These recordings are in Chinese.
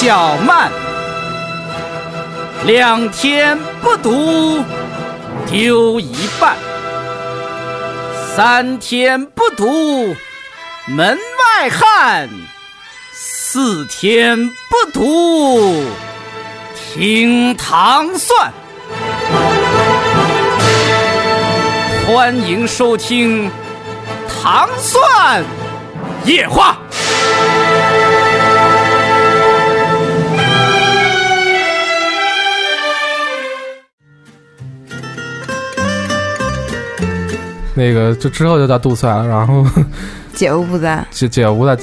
较慢，两天不读丢一半，三天不读门外汉，四天不读听糖蒜。欢迎收听《糖蒜夜话》。那个，就之后就到杜塞了，然后 姐夫不在，姐姐夫在，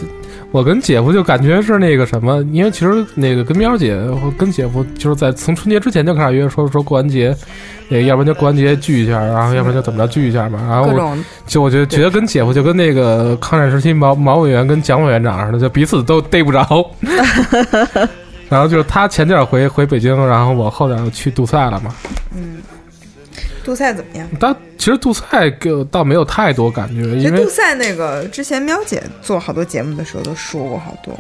我跟姐夫就感觉是那个什么，因为其实那个跟喵姐跟姐夫就是在从春节之前就开始约，说说过完节，那个要不然就过完节聚一下，然后要不然就怎么着聚一下嘛，然后我就我觉得觉得跟姐夫就跟那个抗战时期毛毛委员跟蒋委员长似的，就彼此都逮不着。然后就是他前点回回北京，然后我后点去杜塞了嘛。嗯。杜塞怎么样？但其实杜塞给我倒没有太多感觉，因为杜塞那个之前喵姐做好多节目的时候都说过好多，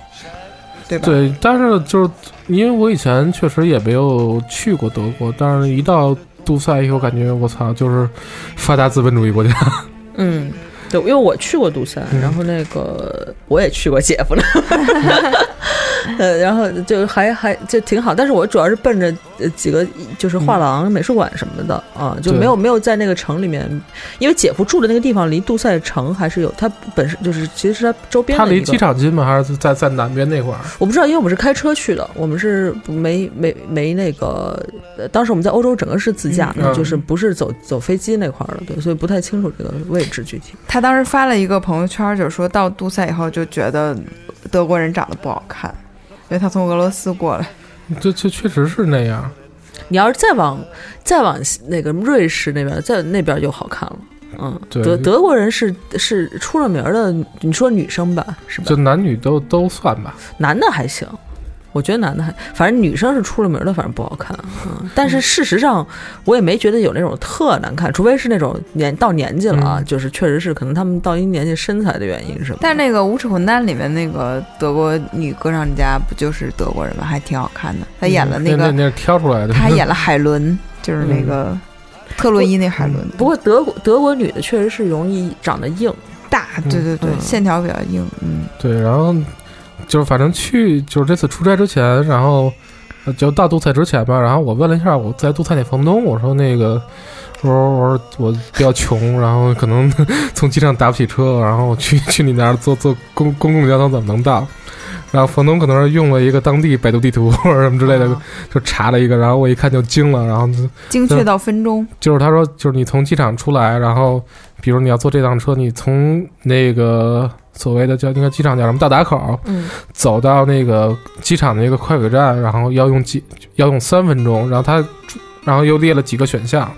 对吧？对，但是就是因为我以前确实也没有去过德国，但是一到杜塞以后，感觉我操，就是发达资本主义国家。嗯，对，因为我去过杜塞，然后那个我也去过姐夫那。呃，然后就还还就挺好，但是我主要是奔着几个就是画廊、美术馆什么的啊，就没有没有在那个城里面，因为姐夫住的那个地方离杜塞城还是有，他本身就是其实是他周边。他离机场近吗？还是在在南边那块儿？我不知道，因为我们是开车去的，我们是没没没那个，当时我们在欧洲整个是自驾的，就是不是走走飞机那块儿的，对，所以不太清楚这个位置具体。他当时发了一个朋友圈，就是说到杜塞以后就觉得德国人长得不好看。因为他从俄罗斯过来，这这确实是那样。你要是再往再往那个瑞士那边，在那边就好看了。嗯，德德国人是是出了名的，你说女生吧，是吧？就男女都都算吧，男的还行。我觉得男的还，反正女生是出了名的，反正不好看。嗯，但是事实上，我也没觉得有那种特难看，除非是那种年到年纪了啊，就是确实是可能他们到一年纪身材的原因是吧？但那个《无耻混蛋》里面那个德国女歌唱家不就是德国人吗？还挺好看的。她演了那个，那是挑出来的。她演了海伦，就是那个特洛伊那海伦。不过德国德国女的确实是容易长得硬大，对对对，线条比较硬。嗯，对，然后。就是反正去就是这次出差之前，然后就到杜塞之前吧。然后我问了一下我在杜塞那房东，我说那个，我说我说我比较穷，然后可能从机场打不起车，然后去去你那儿坐坐公公共交通怎么能到？然后房东可能是用了一个当地百度地图或者什么之类的，就查了一个，然后我一看就惊了，然后精确到分钟。就是他说，就是你从机场出来，然后比如你要坐这趟车，你从那个。所谓的叫那个机场叫什么？到达口，嗯，走到那个机场的那个快轨站，然后要用几要用三分钟，然后他，然后又列了几个选项，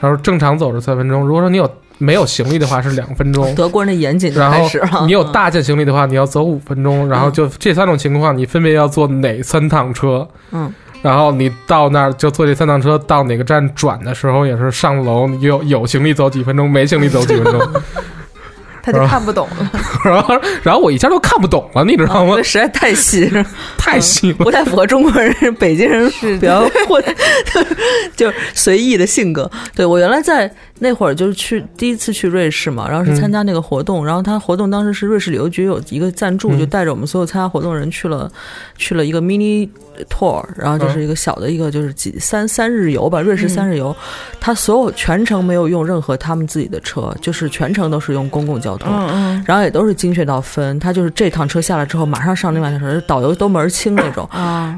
然后正常走是三分钟，如果说你有没有行李的话是两分钟。德国人的严谨然后你有大件行李的话，你要走五分钟，然后就这三种情况，你分别要坐哪三趟车？嗯，然后你到那儿就坐这三趟车到哪个站转的时候，也是上楼有有行李走几分钟，没行李走几分钟。他就看不懂了，然后，然后我一下就看不懂了，你知道吗？实在太细，太细了，不太符合中国人、北京人比较混，就随意的性格。对我原来在那会儿就是去第一次去瑞士嘛，然后是参加那个活动，然后他活动当时是瑞士旅游局有一个赞助，就带着我们所有参加活动人去了，去了一个 mini。tour，然后就是一个小的一个就是几三三日游吧，瑞士三日游，他所有全程没有用任何他们自己的车，就是全程都是用公共交通，然后也都是精确到分，他就是这趟车下来之后马上上另外一趟车，导游都门儿清那种，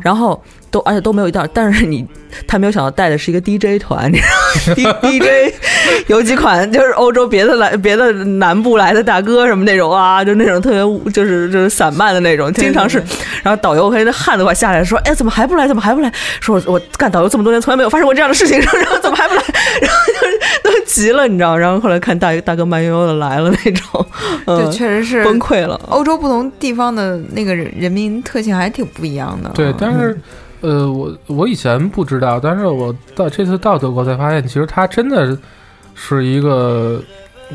然后。都而且都没有一道，但是你他没有想到带的是一个 DJ 团你知道，DJ 有几款就是欧洲别的来别的南部来的大哥什么那种啊，就那种特别就是就是散漫的那种，经常是，然后导游和那汗都快下来，说哎怎么还不来怎么还不来？说我干导游这么多年从来没有发生过这样的事情，然后怎么还不来？然后就是都急了，你知道？然后后来看大大哥慢悠悠的来了那种，对，确实是崩溃了。欧洲不同地方的那个人民特性还挺不一样的，对，但是。呃，我我以前不知道，但是我到这次到德国才发现，其实它真的是一个，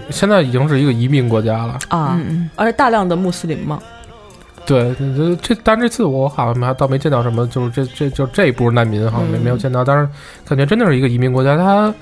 现在已经是一个移民国家了啊，而且大量的穆斯林嘛。对，这这，但这次我好像还倒没见到什么，就是这这就这一波难民好像没嗯没有见到，但是感觉真的是一个移民国家。它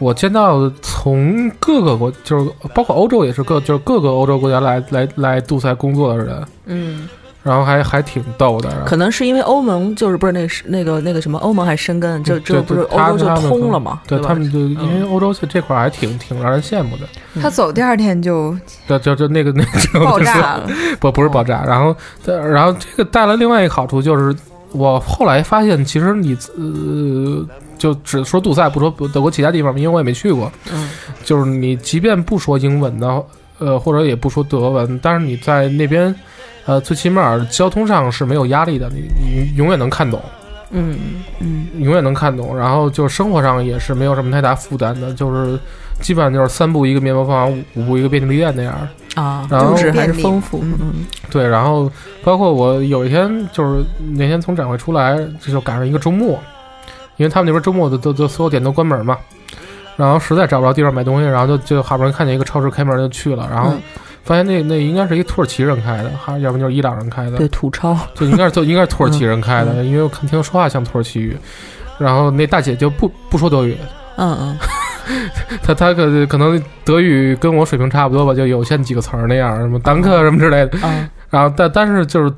我见到从各个国，就是包括欧洲也是各就是各个欧洲国家来来来杜塞工作的人，嗯，然后还还挺逗的。可能是因为欧盟就是不是那是那个那个什么欧盟还申根，这嗯对这不是欧洲就通了嘛？对他们就因为欧洲这这块儿还挺挺让人羡慕的。他走第二天就对，就就那个那个爆炸了，不不是爆炸，然后然后这个带来另外一个好处就是，我后来发现其实你呃，就只说杜塞，不说德国其他地方，因为我也没去过，嗯就是你即便不说英文的，呃，或者也不说德文，但是你在那边，呃，最起码交通上是没有压力的，你你永远能看懂。嗯嗯，永远能看懂，然后就生活上也是没有什么太大负担的，就是基本上就是三步一个面包房，五五步一个便利店那样。啊，然后物质还是丰富，嗯嗯对，然后包括我有一天就是那天从展会出来，这就赶上一个周末，因为他们那边周末的都都所有店都关门嘛，然后实在找不着地方买东西，然后就就好不容易看见一个超市开门就去了，然后嗯发现那那应该是一土耳其人开的，还要不就是伊朗人开的，对土超，就应该是就 应该是土耳其人开的，嗯。因为我看听说话像土耳其语，然后那大姐就不不说德语，嗯嗯。她她可可能德语跟我水平差不多吧，就有限几个词儿那样，什么单克什么之类的。啊，然后但但是就是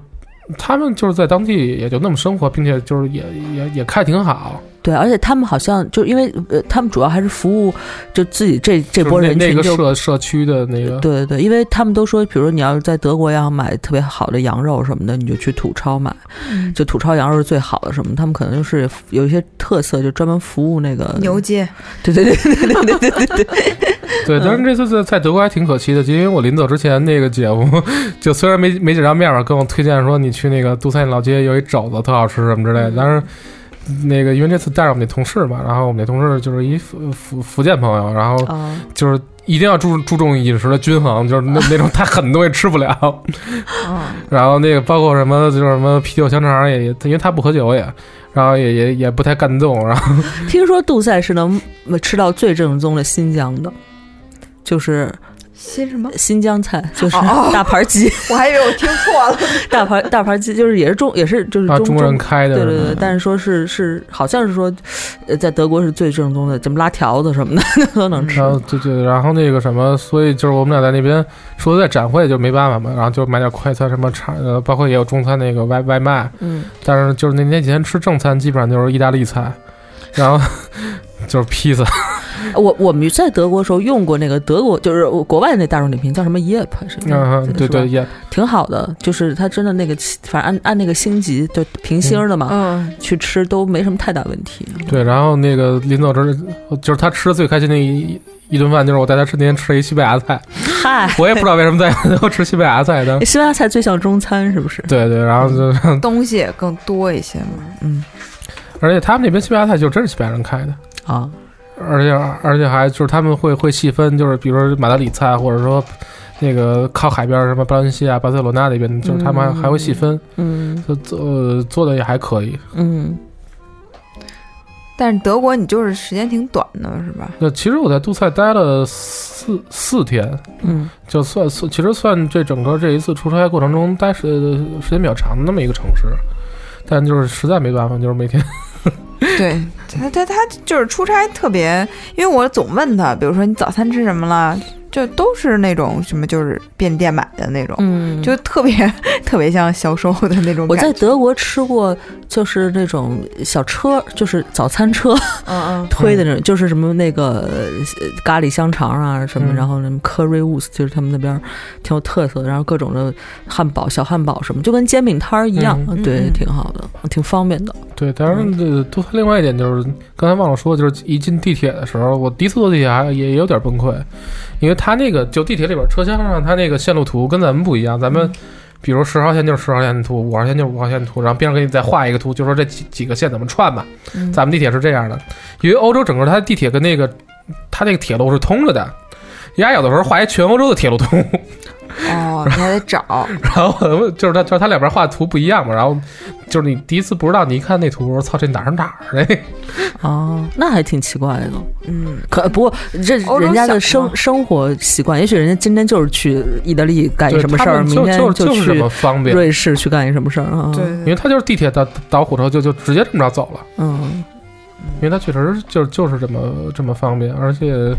他们就是在当地也就那么生活，并且就是也也也开挺好。对，而且他们好像就因为呃，他们主要还是服务就自己这这波就是那那个人群就。社社区的那个，对对对，因为他们都说，比如说你要是在德国要买特别好的羊肉什么的，你就去土超买，嗯就土超羊肉是最好的什么。他们可能就是有一些特色，就专门服务那个牛街，对对对对对对对对对，对，但是这次在在德国还挺可惜的，就因为我临走之前，那个姐夫就虽然没没见着面吧，跟我推荐说你去那个杜塞老街有一肘子特好吃什么之类的，但是。那个，因为这次带着我们那同事嘛，然后我们那同事就是一福福福建朋友，然后啊就是一定要注注重饮食的均衡，就是那那种太狠的东西吃不了，嗯，然后那个包括什么就是什么啤酒香肠也也，因为他不喝酒也，然后也也也不太干动，然后 听说杜塞是能吃到最正宗的新疆的，就是新什么？新疆菜，就是哦大盘鸡，我还以为我听错了。大盘大盘鸡就是也是中也是就是中啊中国人开的，对对对，但是说是是好像是说，呃，在德国是最正宗的，怎么拉条子什么的 都能吃然。后对对，然后那个什么，所以就是我们俩在那边说在展会就没办法嘛，然后就买点快餐什么茶，呃，包括也有中餐那个外外卖，嗯，但是就是那那几天吃正餐基本上就是意大利菜，然后就是披萨，我我们在德国的时候用过那个德国，就是国外那大众点评叫什么 Yep 是吧？嗯，对对 Yep，挺好的，就是它真的那个，反正按按那个星级就平星儿的嘛，嗯，去吃都没什么太大问题。对，然后那个临走之就是他吃的最开心的一一顿饭，就是我带他吃那天吃了一西班牙菜，嗨，我也不知道为什么在 德国吃西班牙菜的，西班牙菜最像中餐是不是？对对，然后就 东西也更多一些嘛。嗯而且他们那边西班牙菜就真是西班牙人开的。啊，而且而且还就是他们会会细分，就是比如说马德里菜，或者说那个靠海边儿什么巴伦西亚、巴塞罗那那边，就是他们还嗯还会细分，嗯就做呃做的也还可以。嗯但是德国你就是时间挺短的，是吧？那其实我在杜塞待了四四天，嗯就算算其实算这整个这一次出差过程中待时时间比较长的那么一个城市，但就是实在没办法，就是每天 对。他，他他就是出差特别，因为我总问他，比如说你早餐吃什么了，就都是那种什么就是便利店买的那种，嗯，就特别 特别像销售的那种我在。德国吃过，就是那种小车，就是早餐车 嗯嗯，推的那种，就是什么那个呃咖喱香肠啊什么，嗯。然后什么 currywurst，就是他们那边挺有特色的，然后各种的汉堡、小汉堡什么，就跟煎饼摊儿一样，嗯对，挺好的，挺方便的。对，当然这杜塞另外一点就是刚才忘了说，就是一进地铁的时候，我第一次坐地铁还也也有点崩溃，因为它那个就地铁里边车厢上它那个线路图跟咱们不一样，咱们。比如十号线就是十号线图，五号线就是五号线图，然后边上给你再画一个图，就说这几几个线怎么串吧。嗯咱们地铁是这样的，因为欧洲整个它地铁跟那个它那个铁路是通着的，人家有的时候画一全欧洲的铁路图，哦，哦，你还得找，然后我就是他就是他两边画的图不一样嘛，然后就是你第一次不知道，你一看那图，我说操，这哪儿哪儿的？哦，那还挺奇怪的。嗯，可不过这人家的生生活习惯，也许人家今天就是去意大利干一什么事儿，就明天就就是这去么方便，瑞士去干一什么事儿啊？对，因为他就是地铁到到火车就就直接这么着走了，嗯，因为他确实就就是这么这么方便，而且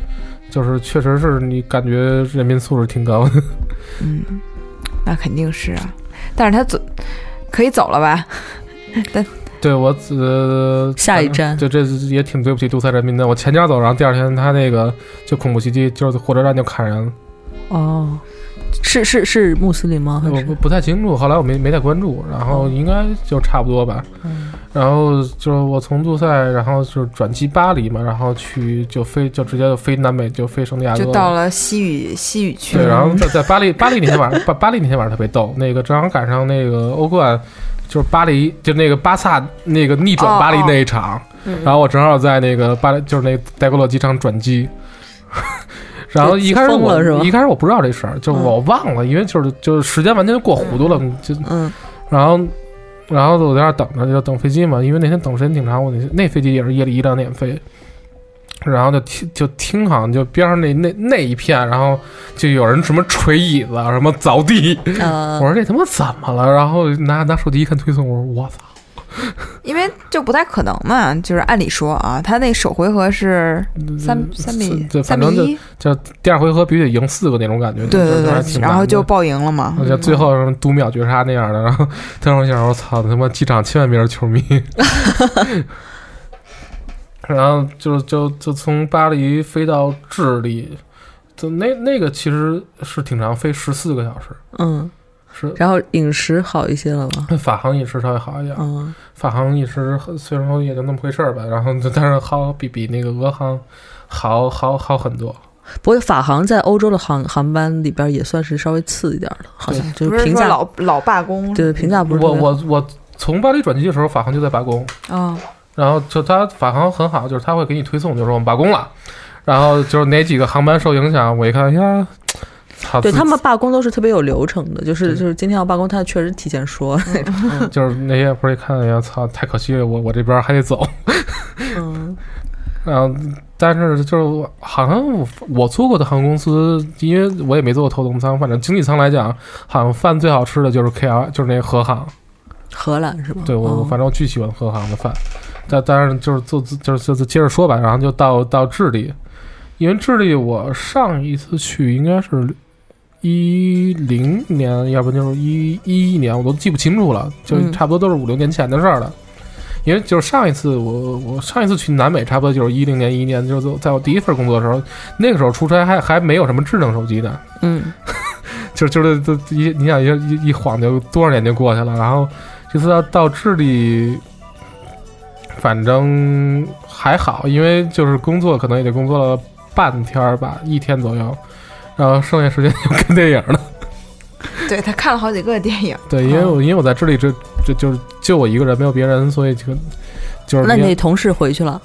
就是确实是你感觉人民素质挺高的。嗯，那肯定是啊，但是他走可以走了吧？对我呃，下一站这这也挺对不起独裁人民的。我前脚走，然后第二天他那个就恐怖袭击，就是火车站就砍人了。哦，是是是穆斯林吗？我不不太清楚，后来我没没太关注，然后应该就差不多吧。嗯然后就是我从杜塞，然后就是转机巴黎嘛，然后去就飞就直接就飞南美，就飞圣地亚哥就到了西语西语区对，然后在在巴黎，巴黎那天晚上，巴巴黎那天晚上特别逗，那个正好赶上那个欧冠，就是巴黎，就那个巴萨那个逆转巴黎那一场，嗯然后我正好在那个巴黎，就是那个戴高乐机场转机。然后一开始我一开始我不知道这事儿，就是我忘了，因为就是就是时间完全就过糊涂了，就嗯。然后然后我在那儿等着，就等飞机嘛，因为那天等时间挺长，我那那飞机也是夜里一两点飞，然后就听就听好像就边上那那那一片，然后就有人什么捶椅子啊，什么凿地，呃我说这他妈怎么了？然后拿拿手机一看推送，我说我操，因为就不太可能嘛，就是按理说啊，他那首回合是三三比三比一，就第二回合必须得赢四个那种感觉，对对对然后就爆赢了嘛。最后什么读秒绝杀那样的，然后当时我想，我操，他妈机场千万别是球迷。然后就就就从巴黎飞到智利，就那那个其实是挺长，飞十四个小时。嗯，是然后饮食好一些了吗？法航饮食稍微好一点，嗯。法航饮食虽然说也就那么回事儿吧，然后但是好比比那个俄航好好好很多。不过法航在欧洲的航航班里边也算是稍微次一点的，好像就是评价老老罢工，对评价不是我我我从巴黎转机的时候，法航就在罢工，啊，然后就他法航很好，就是他会给你推送，就是说我们罢工了，然后就是哪几个航班受影响，我一看，哎呀，对他们罢工都是特别有流程的，就是就是今天要罢工，他确实提前说那种。嗯。就是那些不是一看，哎呀，操，太可惜了，我我这边还得走，嗯。然后但是就是我好像我我做过的航空公司，因为我也没做过头等舱，反正经济舱来讲，好像饭最好吃的就是 KR，就是那个和航，荷兰是吧？对我、反正我巨喜欢荷航的饭，但但是就是做就是就是接着说吧，然后就到到智利，因为智利我上一次去应该是一零年，要不就是一一一年，我都记不清楚了，就嗯。差不多都是五六年前的事儿了。因为就是上一次我我上一次去南美，差不多就是一零年一一年，就是在我第一份工作的时候，那个时候出差还还没有什么智能手机呢，嗯。就就是就一你想一一一晃就多少年就过去了，然后这次到到智利，反正还好，因为就是工作可能也就工作了半天儿吧，一天左右，然后剩下时间就看电影了。对他看了好几个电影，对，因为我因为我在智利这这就是就我一个人，没有别人，所以就就是那你同事回去了，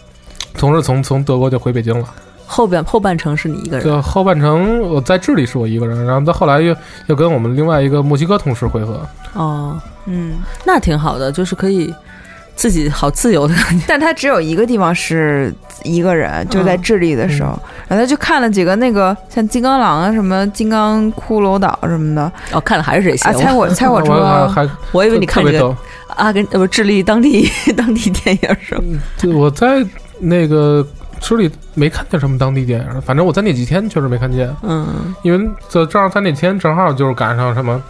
同事从从德国就回北京了。后边后半程是你一个人。对后半程我在智利是我一个人，然后到后来又又跟我们另外一个墨西哥同事会合。哦，嗯，那挺好的，就是可以自己好自由的感觉。但他只有一个地方是一个人，就是在智利的时候，嗯然后他就看了几个那个像金刚狼啊、什么金刚骷髅岛什么的哦，看的还是这些。啊，猜我猜火我车，还还我以为你看这个。阿根呃不智利当地当地电影是吧？对，我在那个智利没看见什么当地电影，反正我在那几天确实没看见，嗯因为这正好在那天正好就是赶上什么。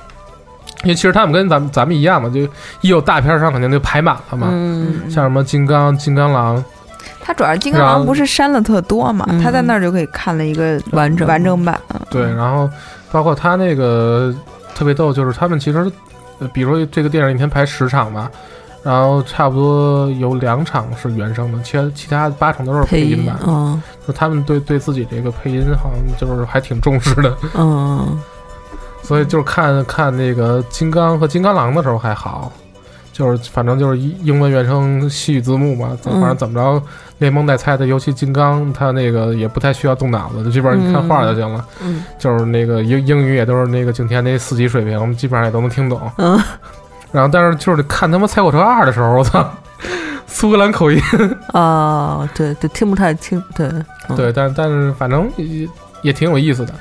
因为其实他们跟咱们咱们一样嘛，就一有大片儿上肯定就排满了嘛，嗯嗯像什么金刚、金刚狼，他主要是金刚狼不是删了特多嘛，嗯他在那儿就可以看了一个完整完整版。对，然后包括他那个特别逗，就是他们其实，呃比如说这个电影一天排十场吧，然后差不多有两场是原声的，其他其他八场都是配音版。嗯就他们对对自己这个配音好像就是还挺重视的，嗯所以就是看看那个金刚和金刚狼的时候还好，就是反正就是英文原声西语字幕嘛，反正怎么着，连蒙带猜的，尤其金刚，他那个也不太需要动脑子，就基本上你看画就行了。嗯，就是那个英英语也都是那个景天那四级水平，基本上也都能听懂。嗯，然后但是就是看他妈《猜火车二》的时候，我操，苏格兰口音啊，对对，听不太清，对嗯对，但但是反正也也挺有意思的。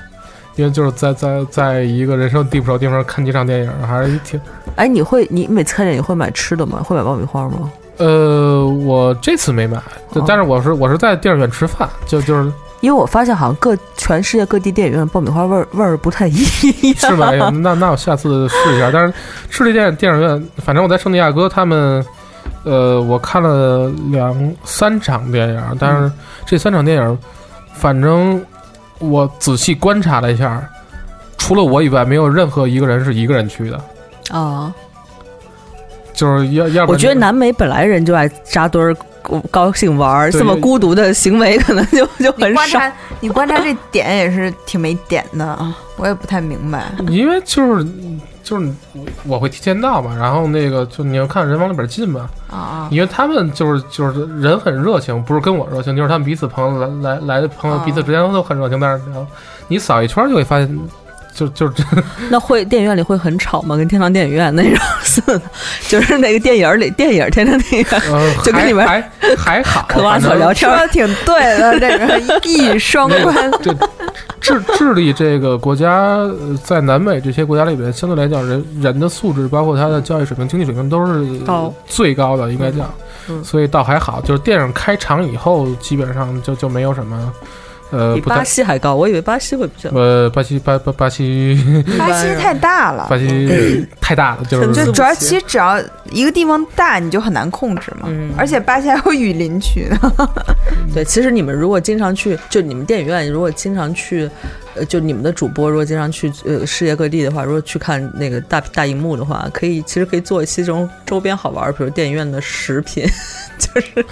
因为就是在在在一个人生地不熟地方看几场电影，还是挺……哎，你会你每次看电影会买吃的吗？会买爆米花吗？呃，我这次没买，但是我是我是在电影院吃饭，就就是因为我发现好像各全世界各地电影院爆米花味儿味儿不太一样。是吧？哎呀 那那我下次试一下。但是吃这电电影院，反正我在圣地亚哥他们，呃，我看了两三场电影，但是这三场电影，反正我仔细观察了一下，除了我以外，没有任何一个人是一个人去的，啊，就是要要不然我觉得南美本来人就爱扎堆儿高兴玩儿，这么孤独的行为可能就 就很少。观察，你观察这点也是挺没点的啊，我也不太明白。因为就是就是我会提前到嘛，然后那个就你要看人往里边进嘛，啊啊，因为他们就是就是人很热情，不是跟我热情，就是他们彼此朋友来来来的朋友哦彼此之间都很热情，但是你扫一圈就会发现，就就 那会电影院里会很吵吗？跟天堂电影院那种似的，就是那个电影里电影天堂电影院呃就跟你们还还还好，嗑瓜子聊天儿说的挺对的，这个 一语双关。这智智利这个国家，呃在南美这些国家里边，相对来讲，人人的素质，包括他的教育水平、经济水平，都是高最高的，应该讲。嗯所以倒还好，就是电影开场以后，基本上就就没有什么，呃，比巴。西还高，我以为巴西会比较。呃，巴西巴巴巴西 巴西太大了，巴西 太大了，就是就主要其实只要一个地方大，你就很难控制嘛。嗯而且巴西还有雨林区呢。对，其实你们如果经常去，就你们电影院如果经常去，呃，就你们的主播如果经常去呃世界各地的话，如果去看那个大大荧幕的话，可以其实可以做一期这种周边好玩儿，比如电影院的食品，就是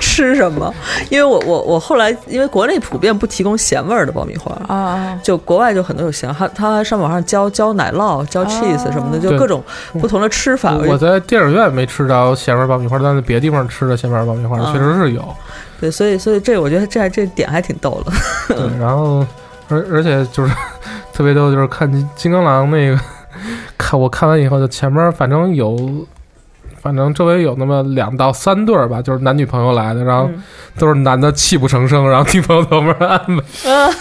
吃什么。因为我我我后来因为国内普遍不提供咸味儿的爆米花。啊，就国外就很多有咸，他他还上网上教教奶酪、教 cheese 什么的，就各种不同的吃法。我在电影院没吃着咸味爆米花，但是别的地方吃的咸味爆米花嗯确实是有。对，所以所以这我觉得这这点还挺逗的。对，然后而而且就是 特别逗，就是看金金刚狼那个，看我看完以后，就前面反正有，反正周围有那么两到三对儿吧，就是男女朋友来的，然后嗯都是男的泣不成声，然后女朋友在旁边安慰，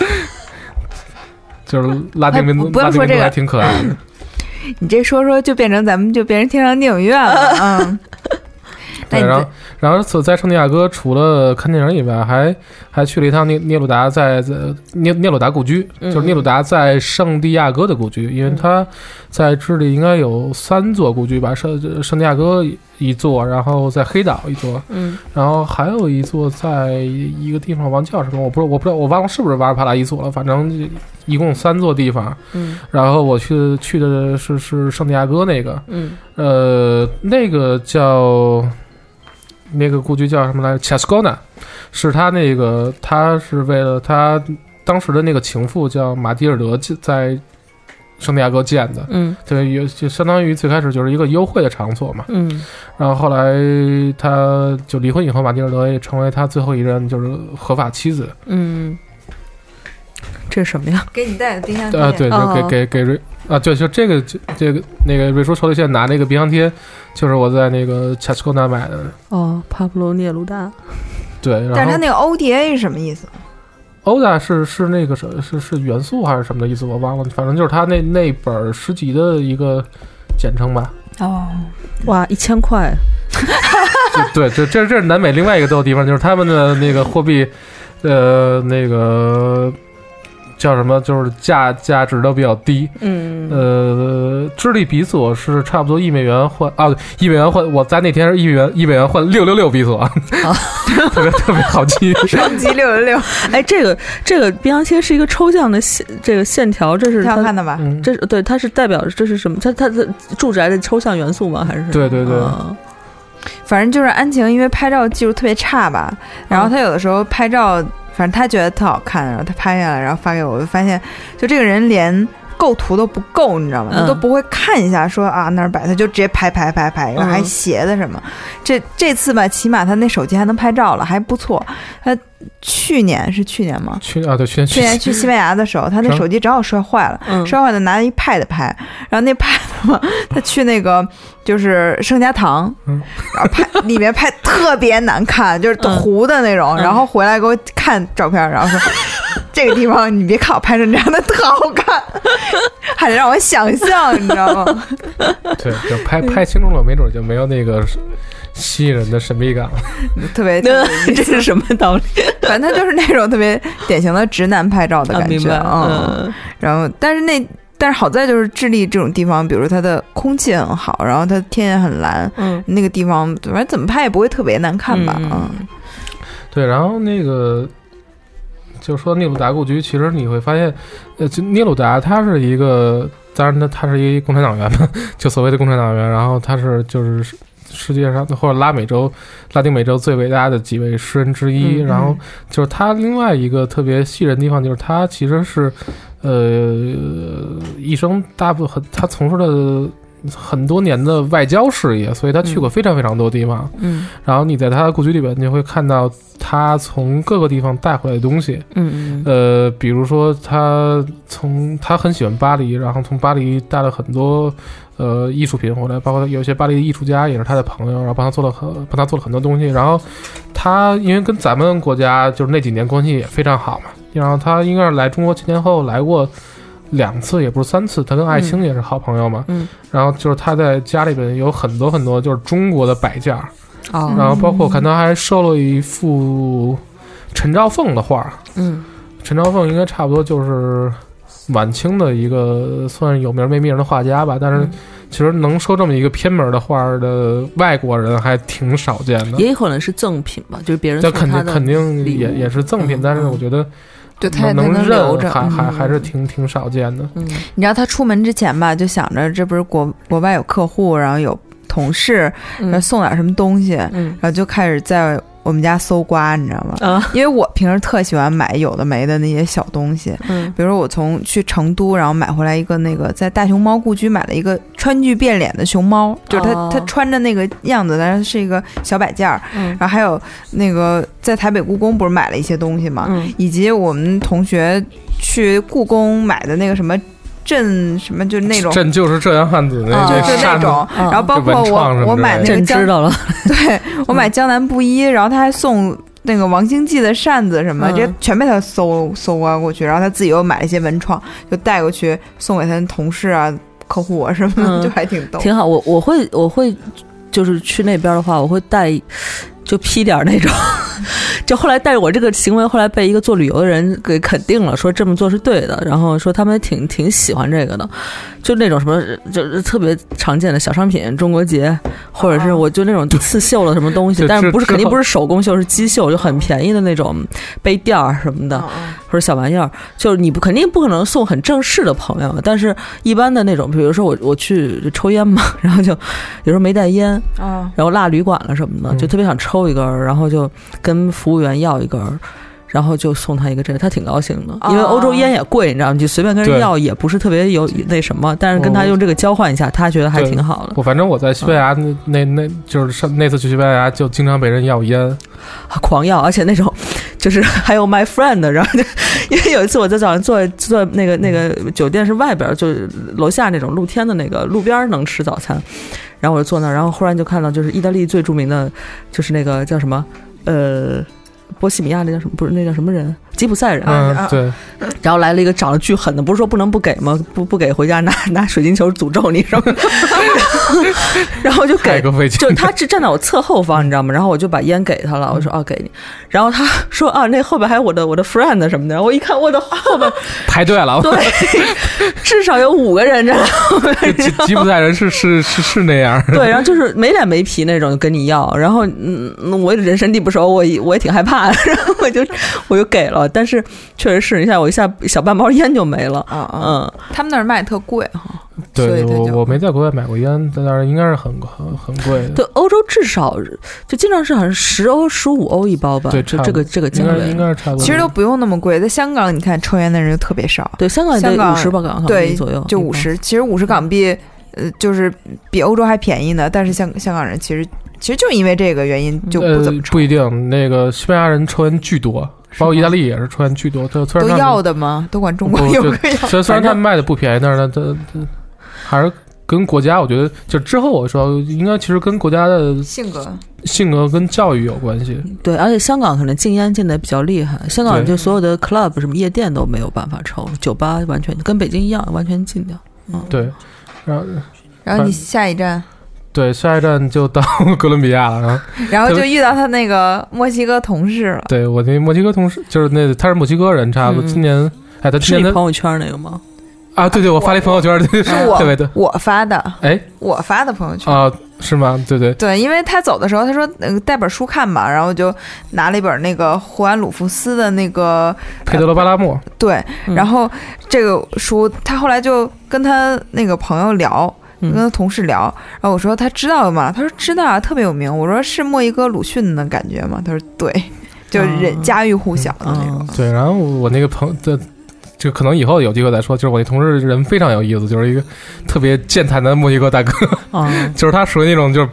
就是拉丁民族，拉丁说这个民族还挺可爱的。你这说说就变成咱们就变成天上电影院了，嗯。那对，然后然后所在圣地亚哥除了看电影以外，还还去了一趟聂聂鲁达在在聂聂鲁达故居，嗯就是聂鲁达在圣地亚哥的故居，因为他在智利应该有三座故居吧，圣圣地亚哥一座，然后在黑岛一座，嗯。然后还有一座在一个地方忘叫什么，我不是我不知道我忘了是不是瓦尔帕拉一座了，反正一共三座地方，嗯。然后我去去的是是圣地亚哥那个，嗯。呃，那个叫那个故居叫什么来着 c h a s c o n a 是他那个他是为了他当时的那个情妇叫马蒂尔德在圣地亚哥建的，嗯对，有就相当于最开始就是一个幽会的场所嘛。嗯然后后来他就离婚以后，马蒂尔德也成为他最后一任就是合法妻子。嗯，这是什么呀？给你带的冰箱贴啊，对，就哦给给给瑞啊，对，就这个这这个那个瑞叔抽对线拿那个冰箱贴，就是我在那个 c h a s c o n a 买的。哦，帕布罗涅鲁达。对，但是它那个 ODA 是什么意思？？ODA 是是那个什是是元素还是什么的意思？我忘了，反正就是他那那本诗集的一个简称吧。哦，哇，一千块，就对，这这这是南美另外一个逗的地方，就是他们的那个货币，呃，那个叫什么，就是价价值都比较低。嗯呃，智利比索是差不多一美元换啊，一美元换，我在那天是一美元一美元换六六六比索，啊 特别特别好记。双击六六六，哎，这个这个冰箱贴是一个抽象的线，这个线条，这是挺好看的吧？嗯，这是对，它是代表这是什么？它它的住宅的抽象元素吗？还是对对对啊反正就是安晴，因为拍照技术特别差吧，然后她有的时候拍照，反正他觉得特好看，然后他拍下来，然后发给我，我就发现，就这个人连构图都不够，你知道吗？他嗯都不会看一下说啊那儿摆，他就直接拍拍拍拍，然后还嗯斜的什么。这这次吧，起码他那手机还能拍照了，还不错。他去年是去年吗？去啊，对，去年去年去西班牙的时候，他那手机正好摔坏了，嗯。摔坏了拿一 pad 拍，然后那 pad 嘛，他去那个就是圣家堂，嗯。然后拍里面拍特别难看，就是嗯。糊的那种，嗯。然后回来给我看照片，然后说 这个地方你别看我拍成这样的特好看，还得让我想象，你知道吗？对，就拍拍清楚了，没准就没有那个吸引人的神秘感了。特别，这是什么道理？反正他就是那种特别典型的直男拍照的啊，感觉，啊。嗯。嗯然后，但是那但是好在就是智利这种地方，比如它的空气很好，然后它天也很蓝，嗯那个地方反正怎么拍也不会特别难看吧？嗯嗯对，然后那个就说聂鲁达故居，其实你会发现，呃，就聂鲁达他是一个，当然他他是一共产党员嘛，就所谓的共产党员，然后他是就是世世界上或者拉美洲、拉丁美洲最伟大的几位诗人之一，嗯然后就是他另外一个特别吸引人的地方，就是他其实是，呃，一生大部分他从事的很多年的外交事业，所以他去过非常非常多地方。嗯然后你在他的故居里边，你就会看到他从各个地方带回来的东西。嗯呃，比如说他从他很喜欢巴黎，然后从巴黎带了很多呃艺术品回来，包括有一些巴黎的艺术家也是他的朋友，然后帮他做了很帮他做了很多东西。然后他因为跟咱们国家就是那几年关系也非常好嘛，然后他应该是来中国前前后后来过两次，也不是三次。他跟艾青也是好朋友嘛。嗯然后就是他在家里边有很多很多就是中国的摆件儿。哦然后包括我看他还收了一幅陈兆凤的画，嗯陈兆凤应该差不多就是晚清的一个算有名没名的画家吧，但是嗯。其实能收这么一个偏门的画的外国人还挺少见的。也有可能是赠品吧，就是别人这肯送他的定肯定也也是赠品，嗯但是嗯。我觉得对他他能能留着，认还还嗯。还是挺挺少见的。嗯。你知道他出门之前吧，就想着这不是国国外有客户，然后有同事，然后嗯送点什么东西，然嗯后就开始在我们家搜刮，你知道吗？啊。因为我平时特喜欢买有的没的那些小东西，嗯。比如说我从去成都，然后买回来一个那个在大熊猫故居买了一个川剧变脸的熊猫，就是它、哦它穿着那个样子，但是是一个小摆件儿。嗯。然后还有那个在台北故宫不是买了一些东西嘛，嗯。以及我们同学去故宫买的那个什么镇什么，就是那种。朕就是浙江汉子那啊那就是那种，然后包括我我买那个江知道了，对我买江南布衣，然后他还送那个王星记的扇子什么，嗯这全被他搜搜刮过去，然后他自己又买了一些文创，就带过去送给他的同事啊、客户啊什么的，嗯就还挺逗。挺好。我我会我会就是去那边的话，我会带就批点儿那种。就后来，但是我这个行为后来被一个做旅游的人给肯定了，说这么做是对的，然后说他们挺挺喜欢这个的，就那种什么就是特别常见的小商品，中国结，或者是哦我就那种刺绣的什么东西，就但是不是肯定不是手工绣，是机绣，就很便宜的那种杯垫儿什么的。嗯或者小玩意儿，就是你不肯定不可能送很正式的朋友，但是一般的那种，比如说我我去抽烟嘛，然后就有时候没带烟，啊，然后落旅馆了什么的，嗯就特别想抽一根儿，然后就跟服务员要一根儿。然后就送他一个这个，他挺高兴的，因为欧洲烟也贵，你知道吗？你就随便跟人要也不是特别有那什么，但是跟他用这个交换一下，他觉得还挺好的。我反正我在西班牙那那那就是上那次去西班牙就经常被人要烟，狂要，而且那种就是还有 my friend，然后就因为有一次我在早上坐坐那个那个酒店是外边儿，就是楼下那种露天的那个路边儿能吃早餐，然后我就坐那儿，然后忽然就看到就是意大利最著名的就是那个叫什么呃。波西米亚那叫什么？不是那叫什么人？吉普赛人。啊，嗯对，然后来了一个长得巨狠的，不是说不能不给吗？不不给，回家拿 拿水晶球诅咒你什么的。然后就给就他是站在我侧后方，你知道吗？然后我就把烟给他了，我说哦给你，然后他说啊那后边还有我的我的 friend 什么的，我一看我的后边 排队了。对，至少有五个人站在后面，吉吉普赛人是是是是那样，对，然后就是没脸没皮那种跟你要，然后嗯，我也人生地不熟，我也我也挺害怕的，然后我就我就给了，啊，但是确实是一下我一下小半包烟就没了。啊啊，嗯，他们那儿卖特贵哈，所以对我我没在国外买过烟，在那儿应该是很很很贵的。对，欧洲至少就经常是好像十欧、十五欧一包吧，对就这个这个价应应。该是差不多。其实都不用那么贵。在香港，你看抽烟的人就特别少，对，香港香港五十吧港币左右，就五。十。其实五十港币，呃，就是比欧洲还便宜呢。但是香香港人其实其实就因为这个原因就不怎么抽，呃不一定。那个西班牙人抽烟巨多，包括意大利也是抽烟巨多。就虽然要的吗？都管中国不就有个要。虽然虽然他们卖的不便宜，但是呢，它它还是跟国家，我觉得就之后我说应该其实跟国家的性格性格跟教育有关系。对，而且香港可能禁烟禁的比较厉害，香港就所有的 club 什么夜店都没有办法抽，酒吧完全跟北京一样，完全禁掉。嗯，对，然后然后你下一站，对下一站就到 哥伦比亚了，然后然后就遇到他那个墨西哥同事了。对我那墨西哥同事就是那他是墨西哥人，差不多嗯今年。哎，他是今年朋友圈那个吗？啊，对对，我发了一朋友圈，对是我对对对，我发的，哎我发的朋友圈。啊，是吗？对对，对，因为他走的时候，他说呃带本书看吧，然后我就拿了一本那个胡安·鲁夫斯的那个佩德罗巴拉莫，对，嗯然后这个书他后来就跟他那个朋友聊，嗯跟他同事聊，然后我说他知道吗？他说知道啊，特别有名。我说是莫伊哥鲁迅的感觉吗？他说对，就是人哦家喻户晓的那种。对，然后我那个朋的，就可能以后有机会再说。就是我那同事人非常有意思，就是一个特别健谈的墨西哥大哥，啊，就是他属于那种就是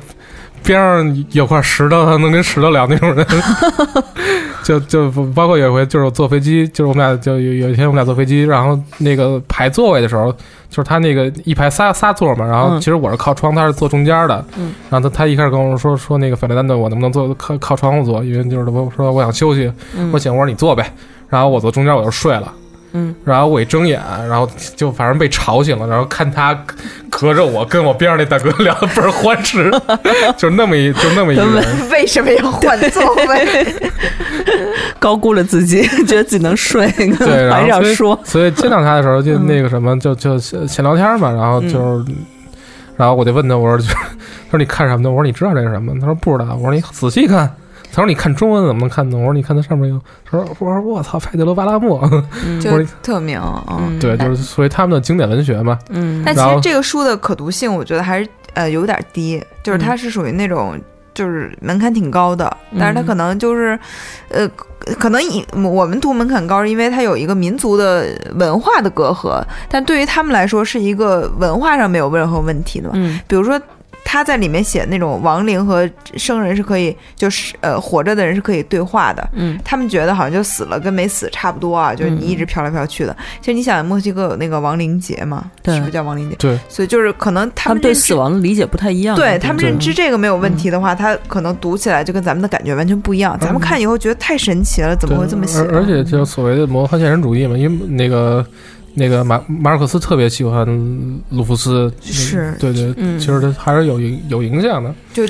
边上有块石头，他能跟石头聊那种人。就就包括有一回，就是我坐飞机，就是我们俩就有有一天我们俩坐飞机，然后那个排座位的时候，就是他那个一排仨仨座嘛，然后嗯其实我是靠窗，他是坐中间的。嗯然后他他一开始跟我说说那个费雷丹的，我能不能坐靠靠窗户坐？因为就是我说我想休息，嗯我行，我说你坐呗。然后我坐中间，我就睡了。嗯，然后我一睁眼，然后就反正被吵醒了，然后看他隔着我跟我边上那大哥聊的倍儿欢实，就是那么一就那么一个人。为什么要换座位？高估了自己，觉得自己能睡，对，然后说，所以见到他的时候就嗯那个什么，就就闲闲聊天嘛，然后就是，然后我就问他，我说，就是他说你看什么呢？我说你知道这是什么？他说不知道。我说你仔细看。他说你看中文怎么能看懂？我说你看它上面有。他说我说我操，佩德罗巴拉莫。嗯 就是特名嗯。对，就是属于他们的经典文学嘛。嗯，但其实这个书的可读性，我觉得还是呃有点低，就是它是属于那种。就是门槛挺高的，但是它可能就是，呃，可能以我们读门槛高，是因为它有一个民族的文化的隔阂，但对于他们来说是一个文化上没有任何问题的嘛。嗯比如说他在里面写那种亡灵和生人是可以，就是呃活着的人是可以对话的。嗯他们觉得好像就死了跟没死差不多啊，就是你一直飘来飘去的。其实你想，墨西哥有那个亡灵节嘛，是不是叫亡灵节？对，所以就是可能他他们对死亡的理解不太一样，对他们认知这个没有问题的话，他可能读起来就跟咱们的感觉完全不一样。咱们看以后觉得太神奇了，怎么会这么写？而而且就是所谓的魔幻现实主义嘛，因为那个那个马马尔克斯特别喜欢鲁夫斯，是对对，嗯其实他还是有影有影响的。就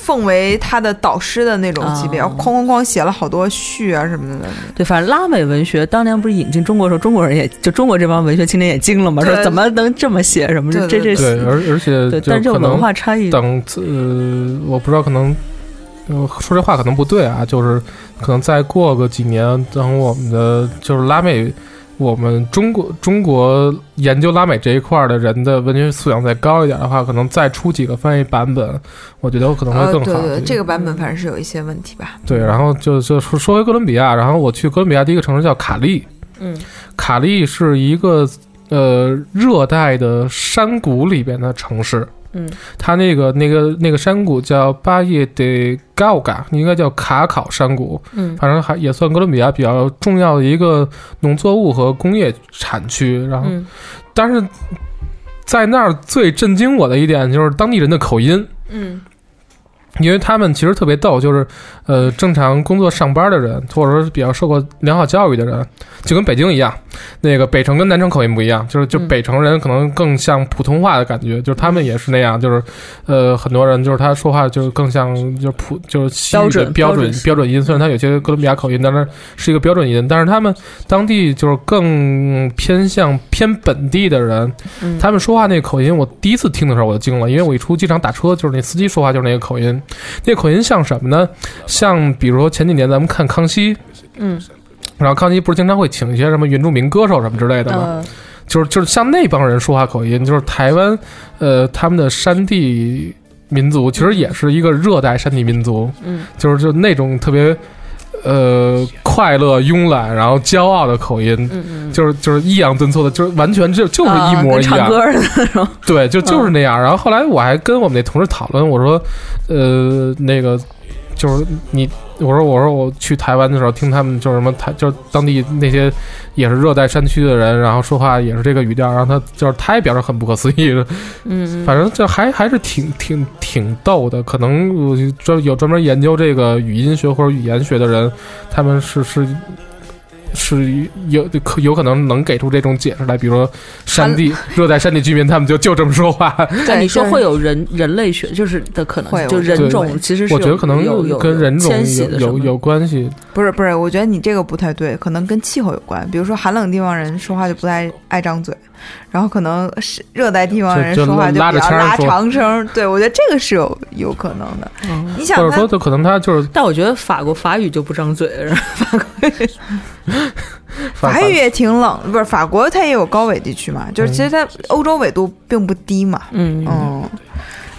奉为他的导师的那种级别，啊哐哐哐写了好多序啊什么的。对，反正拉美文学当年不是引进中国的时候，中国人也就中国这帮文学青年也惊了嘛，说怎么能这么写什么这这对，而而且对，但是这种文化差异，等呃，我不知道可能。呃说这话可能不对啊，就是可能再过个几年，等我们的就是拉美，我们中国中国研究拉美这一块儿的人的文学素养再高一点的话，可能再出几个翻译版本，我觉得我可能会呃，更好。对对，这个版本反正是有一些问题吧。对，然后就就说说回哥伦比亚，然后我去哥伦比亚第一个城市叫卡利，嗯卡利是一个呃热带的山谷里边的城市，嗯它那个那个那个山谷叫巴耶德高嘎，应该叫卡考山谷，嗯反正还也算哥伦比亚比较重要的一个农作物和工业产区。然后，嗯但是在那儿最震惊我的一点就是当地人的口音。嗯因为他们其实特别逗，就是，呃，正常工作上班的人，或者说是比较受过良好教育的人，就跟北京一样，那个北城跟南城口音不一样，就是就嗯。北城人可能更像普通话的感觉，就是他们也是那样，就是，呃，很多人就是他说话就是更像就是普就是标准标准标准标准音，虽然他有些哥伦比亚口音，但是是一个标准音，但是他们当地就是更偏向偏本地的人，嗯。他们说话那个口音，我第一次听的时候我就惊了，因为我一出机场打车，就是那司机说话就是那个口音，那口音像什么呢？像比如说前几年咱们看康熙，嗯然后康熙不是经常会请一些什么原住民歌手什么之类的吗？嗯就是就是像那帮人说话口音，就是台湾，呃，他们的山地民族其实也是一个热带山地民族，嗯，就是就那种特别，呃，快乐、慵懒，然后骄傲的口音，就是就是抑扬顿挫的，就是完全就就是一模一样，啊唱歌的那种。对，就就是那样。然后后来我还跟我们那同事讨论，我说，呃，那个就是你，我说我说我去台湾的时候听他们就是什么台，就是当地那些也是热带山区的人，然后说话也是这个语调，然后他就是他也表示很不可思议的，嗯，反正就还还是挺挺挺逗的。可能我专有专门研究这个语音学或者语言学的人，他们是是。是有可有可能能给出这种解释来，比如说山地 热带山地居民，他们就就这么说话。那对，你说会有人人类学就是的可能会性，就人种其实是我觉得可能有有跟人种有有关系。不是不是？我觉得你这个不太对，可能跟气候有关。比如说寒冷地方人说话就不太爱张嘴，然后可能是热带地方人说话就拉比较拉长声。对，我觉得这个是有有可能的。嗯你想他或者说，就可能他就是但我觉得法国法语就不张嘴，法国法语也挺冷，不是法国它也有高纬地区嘛，就是其实它欧洲纬度并不低嘛。嗯嗯，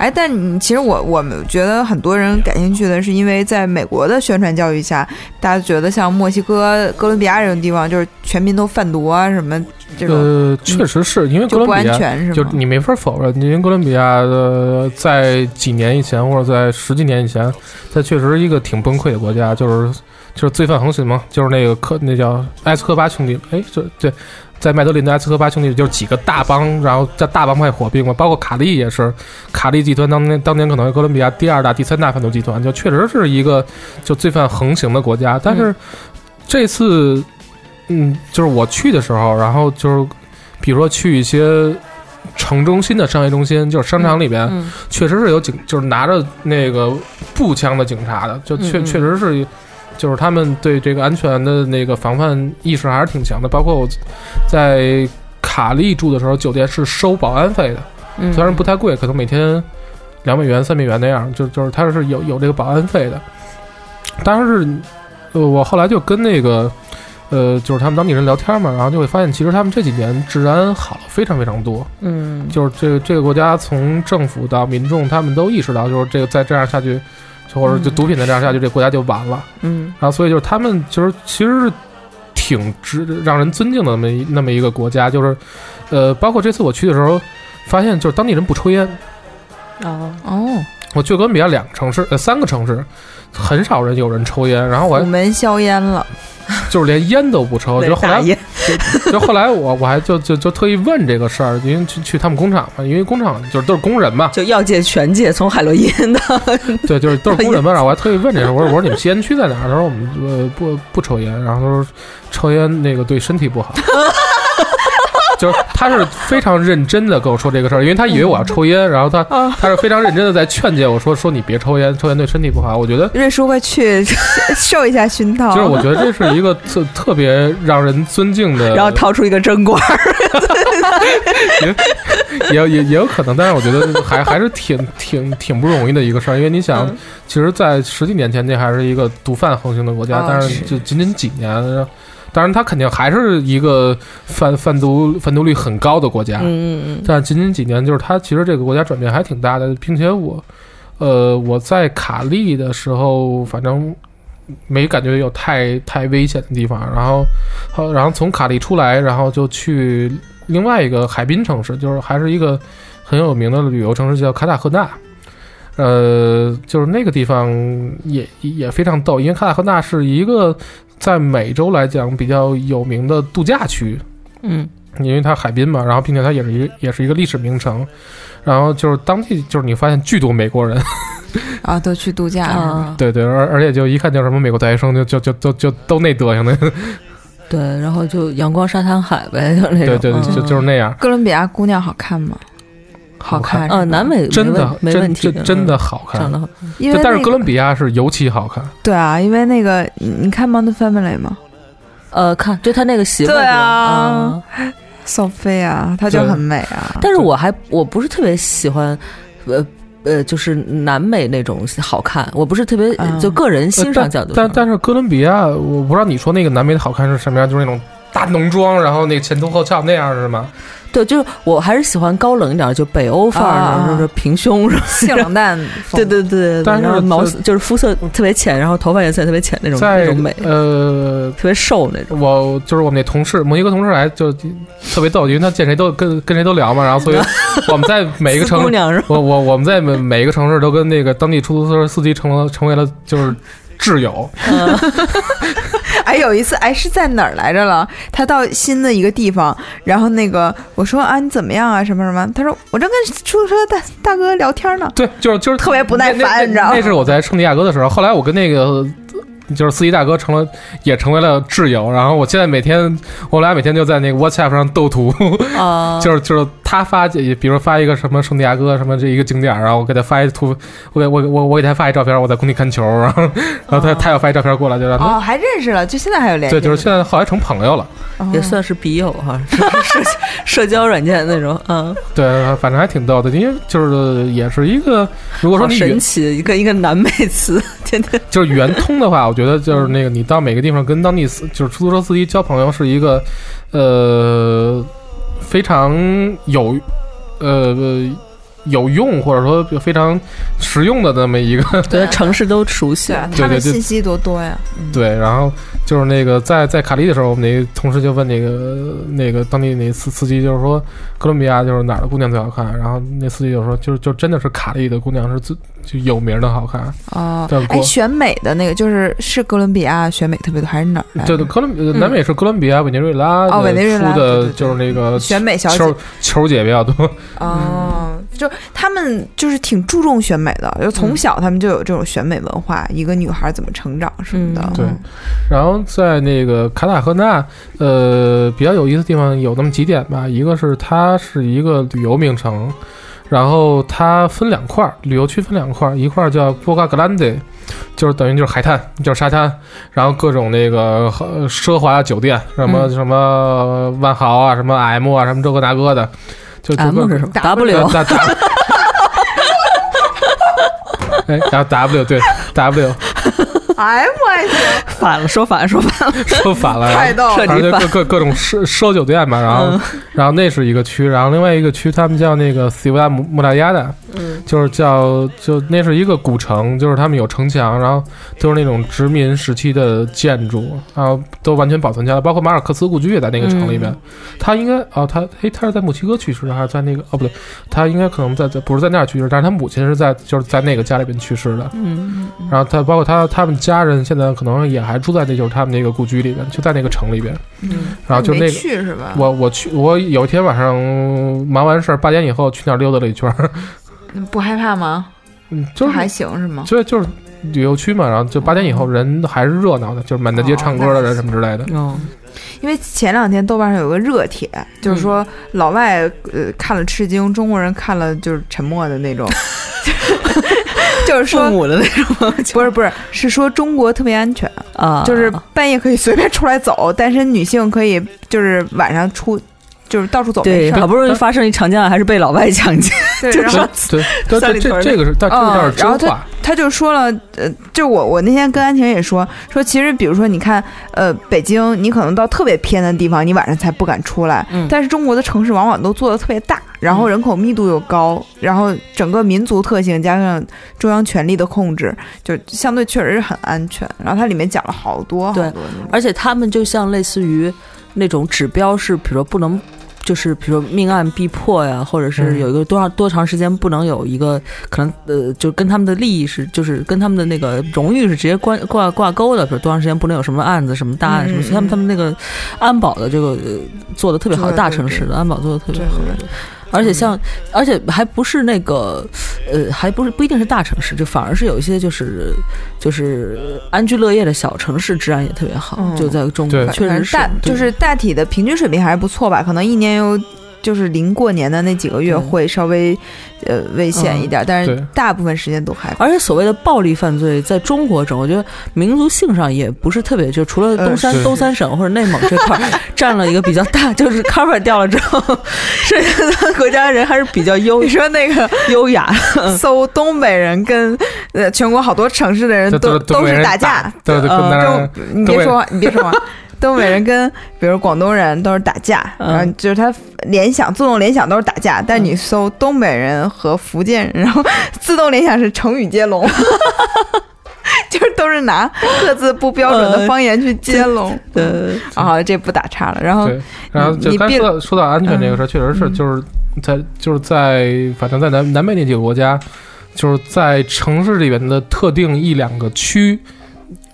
哎，但你其实我我们觉得很多人感兴趣的是，因为在美国的宣传教育下，大家觉得像墨西哥、哥伦比亚这种地方，就是全民都贩毒啊，什么这种呃，确实是因为哥就不安伦比亚，全是吗？就你没法否认，因为哥伦比亚的在几年以前或者在十几年以前，它确实是一个挺崩溃的国家，就是就是罪犯横行嘛，就是那个科那叫埃斯科巴兄弟，哎，这对。在麦德林的埃斯科巴兄弟就是几个大帮，然后在大帮派火并嘛，包括卡利也是，卡利集团当年当年可能是哥伦比亚第二大、第三大贩毒集团，就确实是一个就罪犯横行的国家。但是这次，嗯，就是我去的时候，然后就是比如说去一些城中心的商业中心，就是商场里边，嗯确实是有警，就是拿着那个步枪的警察的，就确确实是，就是他们对这个安全的那个防范意识还是挺强的。包括我在卡利住的时候，酒店是收保安费的，嗯，虽然不太贵，可能每天两美元、三美元那样，就就是它是有有这个保安费的。但是，呃，我后来就跟那个。呃，就是他们当地人聊天嘛，然后就会发现，其实他们这几年治安好了非常非常多。嗯就是这个这个国家从政府到民众，他们都意识到，就是这个再这样下去，就或者就毒品的这样下去，这国家就完了。嗯然后所以就是他们就是其实是挺值让人尊敬的那么一那么一个国家，就是呃，包括这次我去的时候，发现就是当地人不抽烟。哦哦，我去哥伦比亚两个城市，呃，三个城市，很少人有人抽烟，然后我门销烟了，就是连烟都不抽，就后来大爷 就后来我我还就就就特意问这个事儿，因为去去他们工厂嘛，因为工厂就是都是工人嘛，就药界全界，从海洛因的对，就是都是工人嘛。然后我还特意问这事儿，我说我说你们吸烟区在哪儿？他说我们呃不不抽烟，然后他说抽烟那个对身体不好。就是他是非常认真的跟我说这个事儿，因为他以为我要抽烟，然后他他是非常认真的在劝诫我说说你别抽烟，抽烟对身体不好。我觉得瑞叔快去 受一下熏陶。就是我觉得这是一个特特别让人尊敬的，然后掏出一个针管儿，也也也有可能，但是我觉得还还是挺挺挺不容易的一个事儿，因为你想，嗯其实，在十几年前那还是一个毒贩横行的国家，啊但是就仅仅几年，当然它肯定还是一个贩贩毒贩毒率很高的国家，嗯嗯嗯但仅仅几年，就是它其实这个国家转变还挺大的，并且我，呃，我在卡利的时候，反正没感觉有太太危险的地方，然后，好，然后从卡利出来，然后就去另外一个海滨城市，就是还是一个很有名的旅游城市，叫卡塔赫纳。呃，就是那个地方也也非常逗，因为卡塔赫纳是一个在美洲来讲比较有名的度假区，嗯。因为它海滨嘛，然后并且它也是一个也是一个历史名城，然后就是当地就是你发现巨多美国人，啊，都去度假？啊，对对，而而且就一看就是什么美国大学生，就就就就就都那德行的，对，然后就阳光沙滩海呗，就那种，对对，对就嗯。就是那样，哥伦比亚姑娘好看吗？好看是吧？嗯，南美真的没问题真的好看，长得好，因为但是哥伦比亚是尤其好看，对啊，因为那个你你看《Modern Family》吗？呃，看就他那个媳妇儿对啊。嗯索菲啊，她就很美啊。但是我还我不是特别喜欢，呃，呃，就是南美那种好看，我不是特别嗯。就个人欣赏角度上。但但是哥伦比亚，我不知道你说那个南美的好看是什么样，就是那种大浓妆，然后那个前凸后翘那样是吗？对，就是我还是喜欢高冷一点，就北欧范儿啊的，就是平胸，然后性冷淡 风，对对对对，但是毛就是肤色特别浅，然后头发颜色也特别浅那种那种美，呃，特别瘦那种。我就是我们那同事，某一个同事来就特别逗，因为他见谁都跟跟谁都聊嘛，然后所以 我们在每一个城市，姑娘是？我我我们在每每一个城市都跟那个当地出租车司机成了成为了就是挚友，哎，有一次，哎，是在哪儿来着了？他到新的一个地方，然后那个我说啊，你怎么样啊？什么什么？他说我正跟出租车大大哥聊天呢。对，就是就是特别不耐烦你知道吗那是我在圣地亚哥的时候，后来我跟那个。就是司机大哥成了，也成为了挚友。然后我现在每天，我俩每天就在那个 WhatsApp 上斗图，啊，就是就是他发，比如发一个什么圣地亚哥什么这一个景点，然后我给他发一图，我给我我我给他发一照片，我在工地看球，然后然后他他要发一照片过来，就让他哦，还认识了，就现在还有联系。对，就是现在后来成朋友了。哦也算是笔友哈，是 社社交软件那种，嗯，对，反正还挺逗的，因为就是也是一个，如果说你神奇，一个一个南美词，天天就是圆通的话，我觉得就是那个你到每个地方跟当地司就是出租车司机交朋友是一个呃非常有呃有用或者说非常实用的那么一个对城市都熟悉对，啊，对信息多多呀。嗯对，然后就是那个在在卡利的时候，我们那个同事就问那个那个当地那司司机，就是说哥伦比亚就是哪儿的姑娘最好看？然后那司机就说，就是就真的是卡利的姑娘是最就有名的好看。哦对，哎，国选美的那个就是是哥伦比亚选美特别多，还是哪儿？对对，哥伦呃南美是哥伦比亚、委内瑞拉哦委内瑞拉出的，就是那个选美小姐球球姐比较多。哦，就他们就是挺注重选美的，就从小他们就有这种选美文化，一个女孩怎么成长什么的。嗯对。然后在那个卡塔赫纳，呃，比较有意思的地方有那么几点吧。一个是它是一个旅游名城，然后它分两块儿，旅游区分两块儿，一块儿叫波卡格兰德，就是等于就是海滩，就是沙滩，然后各种那个呃奢华的酒店，什么、嗯。什么万豪啊，什么 M 啊，什么这个那个的，就就 M 是什么 打。哎，然后 W 对 W 哎，我还行，反了，说反了，说反了，说反了，然后太逗了。彻底反反正就各各各种奢奢酒店嘛，然后、嗯然后那是一个区，然后另外一个区他们叫那个西维拉穆穆拉亚的，嗯，就是叫就那是一个古城，就是他们有城墙，然后都是那种殖民时期的建筑，然后都完全保存下来，包括马尔克斯故居也在那个城里边。他应该哦，他诶，他是在墨西哥去世的，还是在那个哦不对，他应该可能在在不是在那儿去世，但是他母亲是在就是在那个家里边去世的。嗯，然后他包括他他们家人现在可能也还住在那就是他们那个故居里边，就在那个城里边。嗯，然后就那个去是吧？我我去，我有一天晚上忙完事儿八点以后去那儿溜达了一圈儿，不害怕吗？嗯，就是还行是吗？就就是旅游区嘛，然后就八点以后人还是热闹的，就是满大街唱歌的人什么之类的。哦，因为前两天豆瓣上有个热帖，就是说老外呃看了吃惊，中国人看了就是沉默的那种，就是说父母的那种，不是不是是说中国特别安全，啊，就是半夜可以随便出来走，单身女性可以就是晚上出。就是到处走对，好不容易发生一长假，还是被老外强奸，对，就然后对对，这这三里屯儿这个是，但这个倒是嗯然后真话。他就说了，呃，就我我那天跟安晴也说说，其实比如说你看，呃，北京你可能到特别偏的地方，你晚上才不敢出来，嗯但是中国的城市往往都做的特别大，然后人口密度又高，然后整个民族特性加上中央权力的控制，就相对确实是很安全。然后它里面讲了好多好多对，而且他们就像类似于那种指标是，比如说不能。就是比如说命案必破呀，或者是嗯有一个多长多长时间不能有一个可能呃，就跟他们的利益是，就是跟他们的那个荣誉是直接关挂挂钩的。比如多长时间不能有什么案子、什么大案什么，嗯所以他们他们那个安保的这个呃做的特别好，大城市的安保做的特别好。而且像，而且还不是那个，呃，还不是不一定是大城市，就反而是有一些就是就是安居乐业的小城市，治安也特别好，嗯就在中国对确实是大就是大体的平均水平还是不错吧，可能一年有就是临过年的那几个月会稍微呃危险一点，但是大部分时间都还而且所谓的暴力犯罪，在中国中，我觉得民族性上也不是特别，就除了东三、呃东三省或者内蒙这块儿 占了一个比较大，就是 cover 掉了之后，剩下的国家人还是比较优 你说那个优雅。搜东北人跟呃全国好多城市的人都都是打架，对对，你别说话，你别说话。东北人跟比如广东人都是打架，嗯。然后就是他联想自动联想都是打架，但你搜东北人和福建人，然后自动联想是成语接龙，就是都是拿各自不标准的方言去接龙。呃，啊，这不打岔了。然后，然后就刚说到说到安全这个事儿，确实是嗯。就是在就是在反正在南南美那几个国家，就是在城市里边的特定一两个区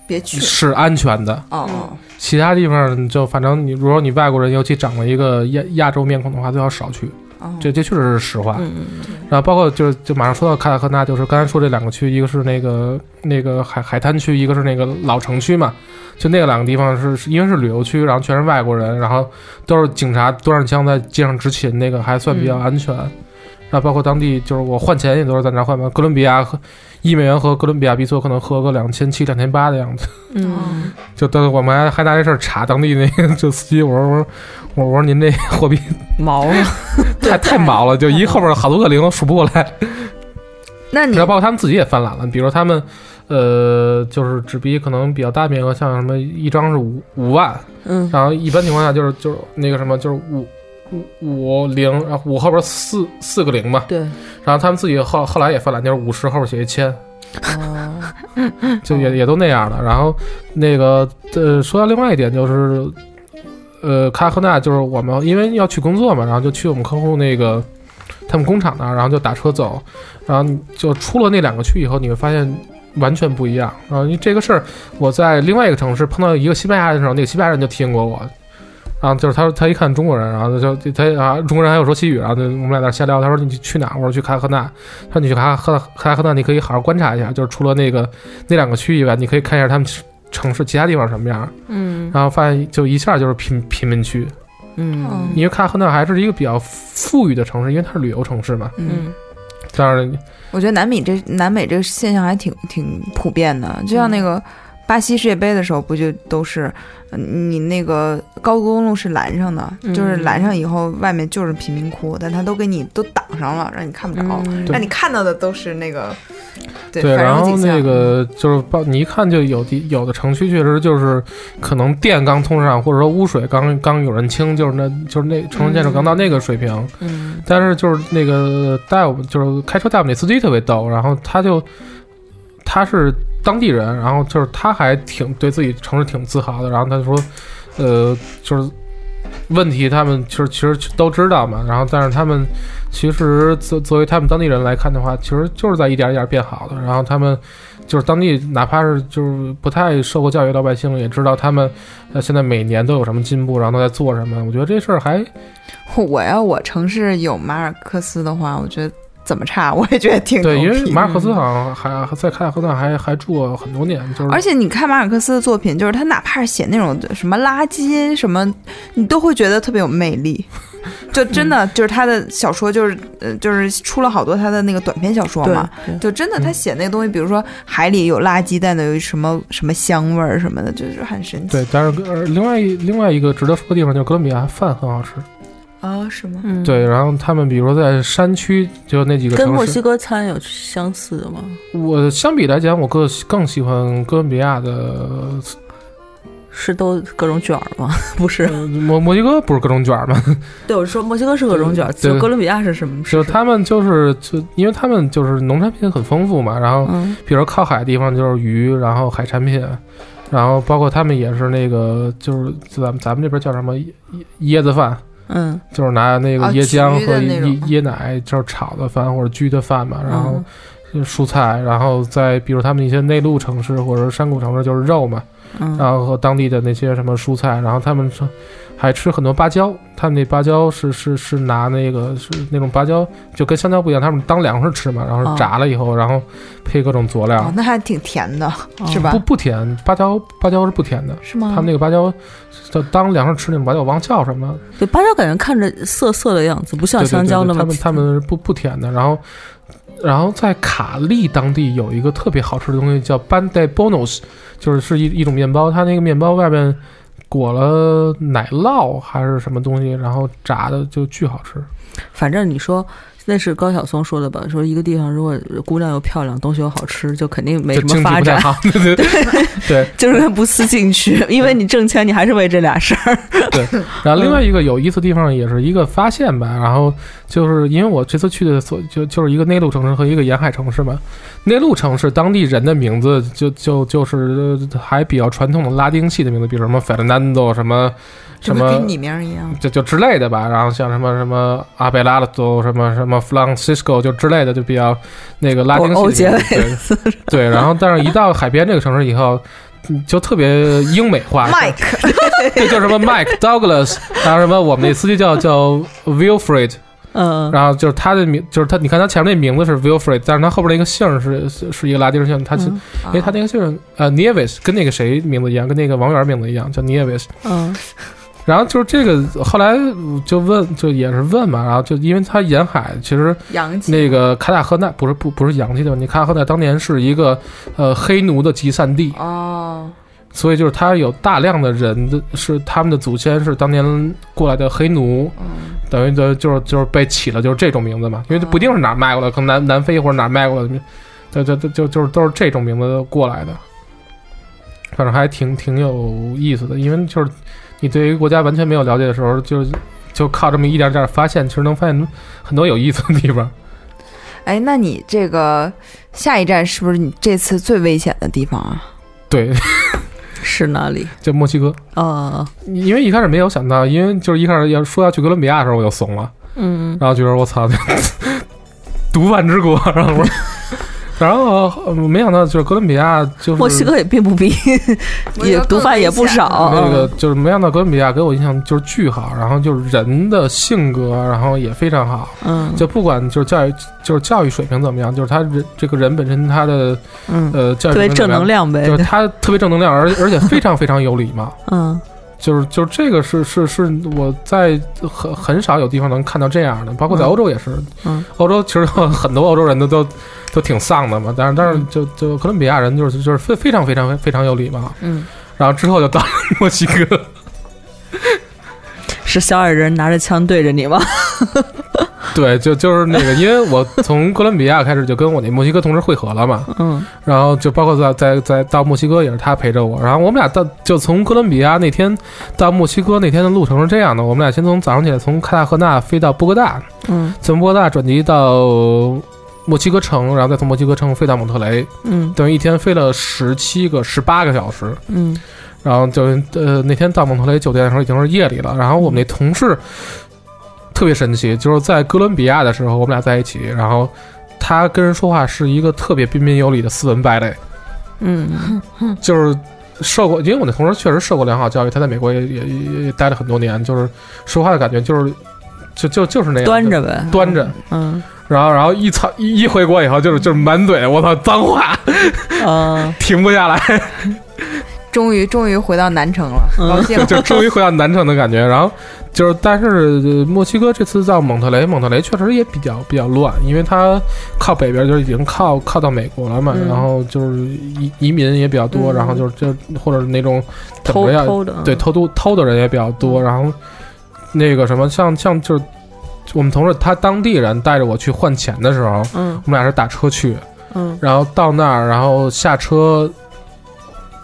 别去是安全的，哦，其他地方就反正你如果你外国人，尤其长了一个亚亚洲面孔的话，最好少去。哦这这确实是实话。嗯，然后包括就是就马上说到卡塔赫纳，就是刚才说这两个区，一个是那个那个海海滩区，一个是那个老城区嘛。就那个两个地方是是因为是旅游区，然后全是外国人，然后都是警察端着枪在街上执勤，那个还算比较安全。然后包括当地就是我换钱也都是在那换嘛，哥伦比亚和一美元和哥伦比亚比索可能合个两千七、两千八的样子。嗯，就当我们还还拿这事儿查当地那个就司机，我说我说我我说您这货币毛了，太太毛了，就一后边好多个零都数不过来。那你然后包括他们自己也犯懒了，比如他们，呃，就是纸币可能比较大面额，像什么一张是五五万，嗯，然后一般情况下就是就是那个什么就是五五五零，然后五后边四四个零嘛，对，然后他们自己后后来也犯懒，就是五十后边写一千，啊，就也也都那样的。然后那个呃，说到另外一点就是，呃，卡赫纳就是我们因为要去工作嘛，然后就去我们客户那个他们工厂那儿，然后就打车走，然后就出了那两个区以后，你会发现完全不一样。然后因为这个事儿，我在另外一个城市碰到一个西班牙人的时候，那个西班牙人就提醒过我。然后就是他，他一看中国人，然后就他啊，中国人还有说西语，然后就我们俩在那瞎聊。他说你去哪？我说去卡赫纳。他说你去卡赫卡赫纳，你可以好好观察一下，就是除了那个那两个区以外，你可以看一下他们城市其他地方什么样。嗯然后发现就一下就是贫贫民区，嗯因为卡赫纳还是一个比较富裕的城市，因为它是旅游城市嘛。嗯，嗯当然，我觉得南美这南美这个现象还挺挺普遍的，就像那个巴西世界杯的时候，不就都是嗯你那个高速公路是拦上的，嗯。就是拦上以后外面就是贫民窟，但他都给你都挡上了，让你看不着，嗯。让你看到的都是那个对对，然后那个就是包你一看就有的有的城区确实就是可能电刚通上，或者说污水刚刚有人清，就是那就是那城市建设刚到那个水平。嗯。但是就是那个带我们就是开车带我们那司机特别逗，然后他就他是当地人，然后就是他还挺对自己城市挺自豪的，然后他就说，呃，就是问题他们其实其实都知道嘛，然后但是他们其实作作为他们当地人来看的话，其实就是在一点一点变好的，然后他们。就是当地，哪怕是就是不太受过教育的老百姓，也知道他们呃现在每年都有什么进步，然后都在做什么。我觉得这事儿还 我要我城市有马尔克斯的话，我觉得怎么差我也觉得挺对，因为马尔克斯好像还还在卡塔赫纳还还住过很多年，就是而且你看马尔克斯的作品，就是他哪怕是写那种什么垃圾什么，你都会觉得特别有魅力。就真的就是他的小说，就是呃，就是出了好多他的那个短篇小说嘛。就真的他写那个东西，比如说海里有垃圾，但有什么什么香味儿什么的，就是很神奇。对，但是呃，另外一另外一个值得说的地方就是哥伦比亚饭很好吃。啊，是吗？嗯，对，然后他们比如说在山区，就那几个，跟墨西哥餐有相似的吗？我相比来讲，我更更喜欢哥伦比亚的。是都各种卷儿吗？不是，呃墨墨西哥不是各种卷儿吗？对，我说墨西哥是各种卷儿，就哥伦比亚是什么？就他们就是就因为他们就是农产品很丰富嘛，然后嗯比如靠海的地方就是鱼，然后海产品，然后包括他们也是那个就是咱们咱们这边叫什么椰椰子饭，嗯，就是拿那个哦椰浆和椰椰奶就是炒的饭或者焗的饭嘛，然嗯。后蔬菜，然后再比如他们一些内陆城市或者是山谷城市就是肉嘛，嗯。然后和当地的那些什么蔬菜，然后他们说还吃很多芭蕉，他们那芭蕉是是是拿那个是那种芭蕉，就跟香蕉不一样，他们当粮食吃嘛，然后哦。炸了以后，然后配各种佐料，哦，那还挺甜的，哦。是吧？不？不甜，芭蕉芭蕉是不甜的，是吗？他们那个芭蕉就当粮食吃那种芭蕉，我忘叫什么。了，对芭蕉感觉看着涩涩的样子，不像香蕉那么对对他们他们不不甜的，然后。然后在卡利当地有一个特别好吃的东西叫 ban de bonos，就是是一一种面包，它那个面包外面裹了奶酪还是什么东西，然后炸的就巨好吃。反正你说那是高晓松说的吧？说一个地方如果姑娘又漂亮，东西又好吃，就肯定没什么发展，对 对对。就是不思进取，因为你挣钱，你还是为这俩事儿。对然后另外一个有意思的地方也是一个发现吧，然后就是因为我这次去的所就就是一个内陆城市和一个沿海城市嘛，内陆城市当地人的名字就就就是呃还比较传统的拉丁系的名字，比如什么 Fernando 什么什么就跟跟你名儿一样。就就之类的吧，然后像什么什么阿贝拉的都什么什么 Francisco 就之类的，就比较那个拉丁欧系的名字对对，然后但是一到海边这个城市以后。嗯就特别英美化，Mike，对，叫什么 Mike Douglas，然后什么我们那司机叫叫 Wilfred，嗯，然后就是他的名，就是他，你看他前面那名字是 Wilfred，但是他后边那个姓是是是一个拉丁姓，他是，嗯因为他那个姓儿呃 Nieves 跟那个谁名字一样，跟那个王源名字一样，叫 Nieves。嗯然后就是这个，后来就问，就也是问嘛，然后就因为他沿海，其实。那个卡塔赫纳不是不不是洋气的问题，卡塔赫纳当年是一个呃黑奴的集散地，哦，所以就是他有大量的人的是他们的祖先是当年过来的黑奴，嗯，等于就就是就是被起了就是这种名字嘛，因为不一定是哪儿卖过来，可能南南非或者哪儿卖过来的，对对对，就就是都是这种名字过来的，反正还挺挺有意思的，因为就是你对一个国家完全没有了解的时候，就就靠这么一点点发现，其实能发现很多有意思的地方。哎，那你这个下一站是不是你这次最危险的地方啊？对，是哪里？就墨西哥，哦，因为一开始没有想到，因为就是一开始要说要去哥伦比亚的时候，我就怂了。嗯，然后觉得我操，毒贩之国，然后我，然后呃没想到就是哥伦比亚就是墨西哥也并不比，也毒贩也不少。那个就是没想到哥伦比亚给我印象就是巨好，然后就是人的性格，然后也非常好，嗯，就不管就是教育就是教育水平怎么样，就是他人这个人本身他的嗯，呃教育特别正能量呗就。是他特别正能量，而而且非常非常有礼貌。嗯就是就是这个是是是我在很很少有地方能看到这样的，包括在嗯欧洲也是。嗯，欧洲其实很多欧洲人都都都挺丧的嘛，但是但是就就哥伦比亚人就是就是非非常非常非常有礼貌。嗯，然后之后就到了墨西哥，是小矮人拿着枪对着你吗？对，就就是那个，因为我从哥伦比亚开始就跟我那墨西哥同事会合了嘛，嗯。然后就包括在在在到墨西哥也是他陪着我，然后我们俩到就从哥伦比亚那天到墨西哥那天的路程是这样的，我们俩先从早上起来从卡塔赫纳飞到波哥大，嗯。从波哥大转机到墨西哥城，然后再从墨西哥城飞到蒙特雷，嗯。等于一天飞了十七个十八个小时，嗯。然后就呃那天到蒙特雷酒店的时候已经是夜里了，然后我们那同事特别神奇，就是在哥伦比亚的时候我们俩在一起，然后他跟人说话是一个特别彬彬有礼的斯文败类，嗯就是受过，因为我那同事确实受过良好教育，他在美国也也也也待了很多年，就是说话的感觉就是就就就是那样端着呗。端着，嗯然后然后一操一一回国以后就是就是满嘴我操脏话，嗯停不下来。终于终于回到南城了，嗯高兴。就终于回到南城的感觉。然后就是，但是呃墨西哥这次到蒙特雷，蒙特雷确实也比较比较乱，因为它靠北边就已经靠靠到美国了嘛，嗯然后就是移移民也比较多，嗯然后就是就或者那种偷的。对偷渡偷的人也比较多，然后那个什么像像就是。我们同事他当地人带着我去换钱的时候，嗯我们俩是打车去，嗯然后到那儿，然后下车，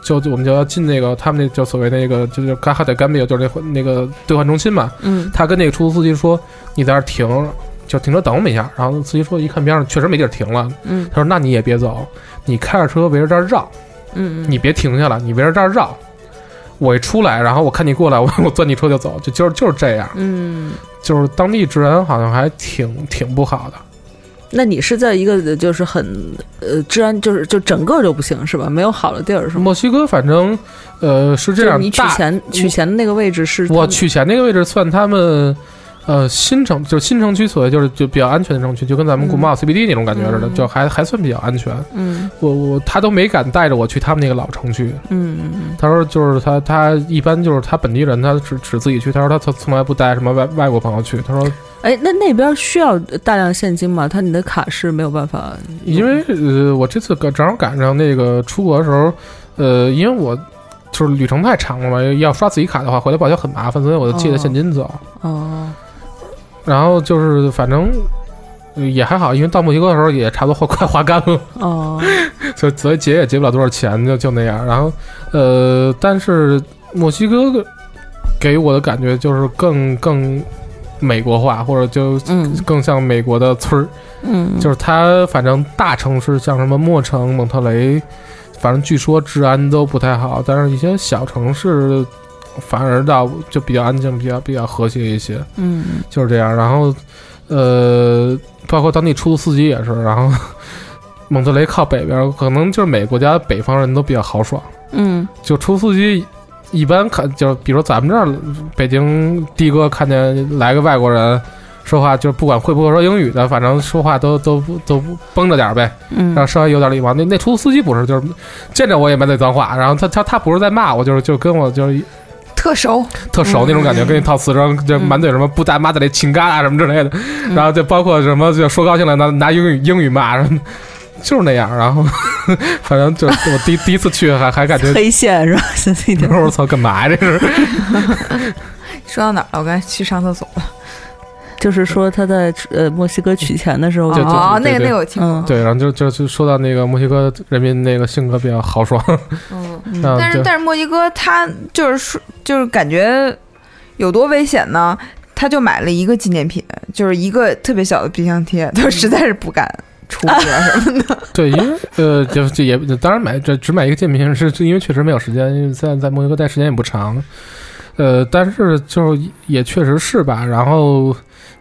就就我们就要进那个他们那就所谓那个就是嘎哈德甘比就是那换那个兑换中心嘛。嗯他跟那个出租司机说：“你在这儿停，就停车等我们一下。”然后司机说：“一看边上确实没地儿停了。”嗯他说：“那你也别走，你开着车围着这儿绕，嗯你别停下来，你围着这儿绕。我一出来，然后我看你过来，我我钻你车就走，就就是就是这样。嗯就是当地治安好像还挺挺不好的。那你是在一个就是很呃治安就是就整个就不行是吧？没有好的地儿是吗？墨西哥反正呃是这样，就是你取钱取钱的那个位置是我取钱那个位置算他们。呃，新城就是新城区，所谓就是就比较安全的城区，就跟咱们国贸 CBD 那种感觉似的，嗯就还还算比较安全。嗯我我他都没敢带着我去他们那个老城区，嗯嗯他说就是他他一般就是他本地人，他只只自己去。他说他从从来不带什么外外国朋友去。他说哎，那那边需要大量现金吗？他你的卡是没有办法，因为呃我这次赶正好赶上那个出国的时候，呃因为我就是旅程太长了嘛，要刷自己卡的话回来报销很麻烦，所以我就借的现金走。哦然后就是反正。呃也还好，因为到墨西哥的时候也差不多快花干了，哦 所以所以结也结不了多少钱，就就那样。然后，呃，但是墨西哥给我的感觉就是更更美国化，或者就嗯更像美国的村儿。嗯，就是它反正大城市像什么墨城、蒙特雷，反正据说治安都不太好，但是一些小城市反而倒就比较安静，比较比较和谐一些，嗯就是这样。然后，呃，包括当地出租司机也是，然后。蒙特雷靠北边，可能就是每个国家北方人都比较豪爽，嗯就出租司机一般看，就是比如咱们这儿北京的哥看见来个外国人说话，就不管会不会说英语的，反正说话都都都绷着点儿呗，嗯然后稍微有点礼貌。那那出租司机不是，就是见着我也满嘴脏话，然后他他他不是在骂我，就是就跟我就是特熟，特熟那种感觉，跟你套词声，就满嘴什么不带妈的里亲嘎啊什么之类的，然后就包括什么就说高兴了拿拿英语英语骂，什么就是那样，然后 反正就我第第一次去还还感觉。黑线是吧？我操，干嘛呀？这是 说到哪儿了？我刚才去上厕所了。就是说他在呃墨西哥取钱的时候就就哦，那个那个我听过。嗯对，然后就就就说到那个墨西哥人民那个性格比较豪爽，嗯，但是但是墨西哥他就是说就是感觉有多危险呢？他就买了一个纪念品，就是一个特别小的冰箱贴，他实在是不敢出啊什么的。对，因为呃，就就也当然买这只买一个纪念品是是因为确实没有时间，因为在在墨西哥待时间也不长，呃，但是就是也确实是吧。然后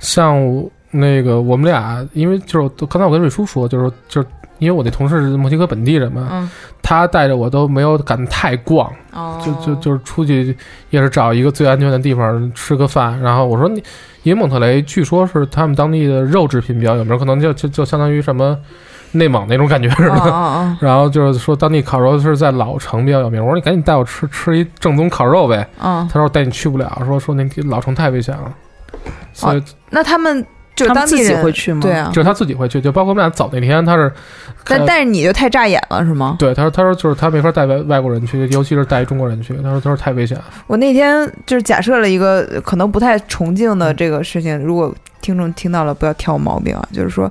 像我那个我们俩，因为就是刚才我跟瑞叔说，就是就是因为我那同事是墨西哥本地人嘛，嗯，他带着我都没有敢太逛，哦，就就就是出去也是找一个最安全的地方吃个饭，然后我说你，因为蒙特雷据说是他们当地的肉制品比较有名，可能就就就相当于什么内蒙那种感觉似哦的。哦然后就是说当地烤肉是在老城比较有名，我说你赶紧带我吃吃一正宗烤肉呗。他说我带你去不了，说说那老城太危险了，所以那他们就是他们自己当地人会去吗？对啊，就是他自己会去，就包括我们俩走那天他是，但但是你就太扎眼了是吗？对他说他说就是他没法带外外国人去，尤其是带中国人去，他说他说太危险了。我那天就是假设了一个呃可能不太崇敬的这个事情，如果听众听到了，不要挑我毛病啊。就是说，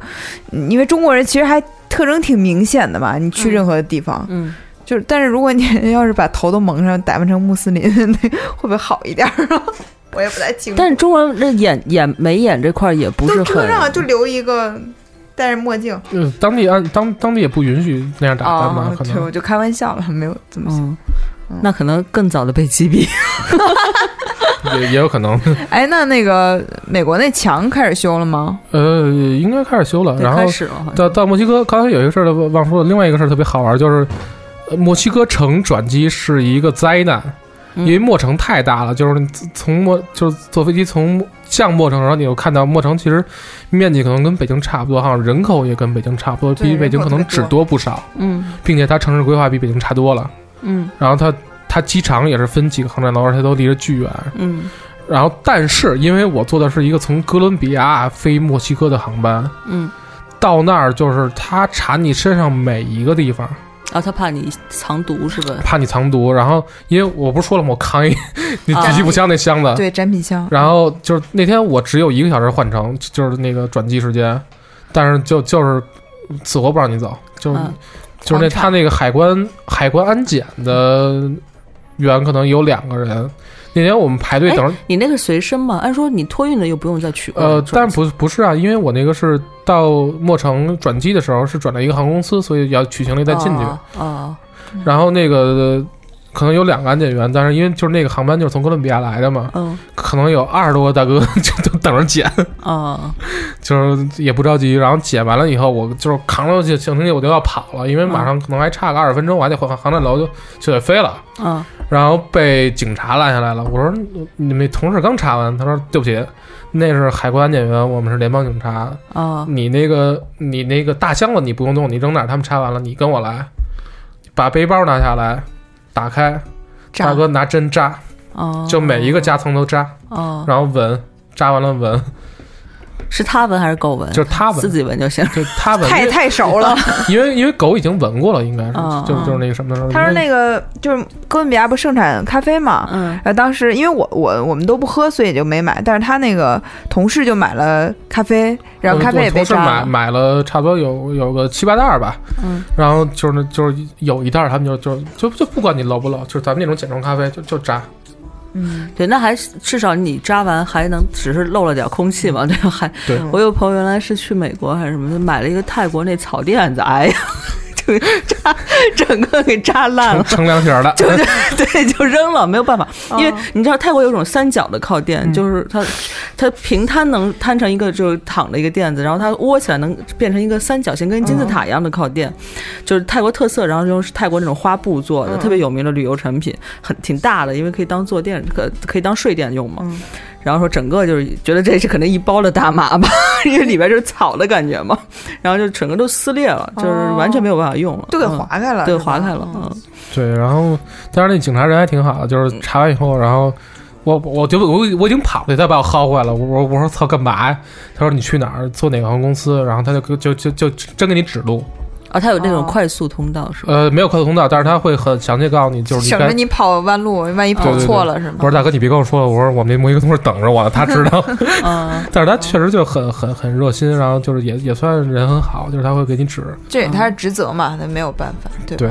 嗯因为中国人其实还特征挺明显的嘛，你去任何地方，嗯，就是但是如果你 要是把头都蒙上，打扮成穆斯林，那会不会好一点儿啊？我也不太清楚。但是中国人这眼眼眉眼这块儿也不是很上就留一个戴着墨镜嗯，当地按当当地也不允许那样打扮吧？可能我就开玩笑了，没有这么想。嗯。那可能更早的被击毙。也也有可能。哎，那那个美国那墙开始修了吗？呃，应该开始修了。然后开始了，好像到到墨西哥，刚才有一个事儿忘说了，另外一个事儿特别好玩，就是、呃墨西哥城转机是一个灾难，嗯因为墨城太大了，就是从墨就是坐飞机从向墨城，然后你又看到墨城其实面积可能跟北京差不多，好像人口也跟北京差不多，对比北京可能只多多不少，嗯并且它城市规划比北京差多了。嗯然后它它机场也是分几个航站楼，而且都离着巨远。嗯然后，但是因为我坐的是一个从哥伦比亚飞墨西哥的航班，嗯，到那儿就是他查你身上每一个地方，啊，他怕你藏毒是吧？怕你藏毒。然后，因为我不是说了吗？我扛一 那狙击步枪那箱子。对，展品箱。然后就是那天我只有一个小时换乘，就是那个转机时间，但是就就是死活不让你走，就是、嗯就是那他那个海关海关安检的员可能有两个人。那天我们排队等，你那个随身嘛，按说你托运的又不用再取呃，转但不不是啊，因为我那个是到墨城转机的时候是转到一个航空公司，所以要取行李再进去。啊啊，然后那个可能有两个安检员，但是因为就是那个航班就是从哥伦比亚来的嘛，嗯可能有二十多个大哥 就就等着检，啊 就是也不着急。然后检完了以后，我就是扛着行行李我就要跑了，因为马上可能还差个二十分钟，我还得回航站楼就就得飞了。啊然后被警察拦下来了。我说你们同事刚查完，他说对不起，那是海关安检员，我们是联邦警察。啊你那个你那个大箱子你不用动，你扔哪儿？他们查完了，你跟我来，把背包拿下来，打开，扎大哥拿针扎，啊！就每一个夹层都扎，哦，然后闻，扎完了闻，是他闻还是狗闻？就是他闻自己闻就行。就他闻，太太熟了。因为因为狗已经闻过了，应该是，嗯就就是那个什么的时候。他说那个就是哥伦比亚不盛产咖啡嘛，嗯然后当时因为我我我们都不喝，所以也就没买。但是他那个同事就买了咖啡，然后咖啡也被我同事扎了。买买了差不多有有个七八袋儿吧，嗯，然后就是那就是有一袋儿他们就就就就不管你漏不漏，就是咱们那种简装咖啡就就扎，嗯，对，那还至少你扎完还能只是漏了点空气嘛，对吧？还对。我有朋友原来是去美国还是什么，就买了一个泰国那草垫子，哎呀，扎整个给扎烂了。称量型儿的，就就对，就扔了，没有办法，因为哦你知道泰国有种三角的靠垫，嗯。就是它它平摊能摊成一个就是躺的一个垫子，然后它窝起来能变成一个三角形，跟金字塔一样的靠垫，就是泰国特色，然后用是泰国那种花布做的，嗯。特别有名的旅游产品，很挺大的，因为可以当坐垫，可可以当睡垫用嘛。嗯然后说整个就是觉得这是可能一包的大麻吧，因为里边就是草的感觉嘛，然后就整个都撕裂了，就是完全没有办法用了，都给嗯划开了，对，划开了，嗯嗯对，然后但是那警察人还挺好的，就是查完以后，然后我我就我我已经跑了，他把我薅回来了，我我我说操干嘛呀？他说你去哪儿做哪个航空公司？然后他就就就就真给你指路，啊，它有那种哦快速通道是吧？呃，没有快速通道，但是他会很详细告诉你，就是你省着。你跑弯路，万一跑对对对错了是吗？我说大哥，你别跟我说了，我说我们那某一个同事等着我呢，他知道。嗯，但是他确实就很很很热心，然后就是也也算人很好，就是他会给你指。这也他是职责嘛，他没有办法，对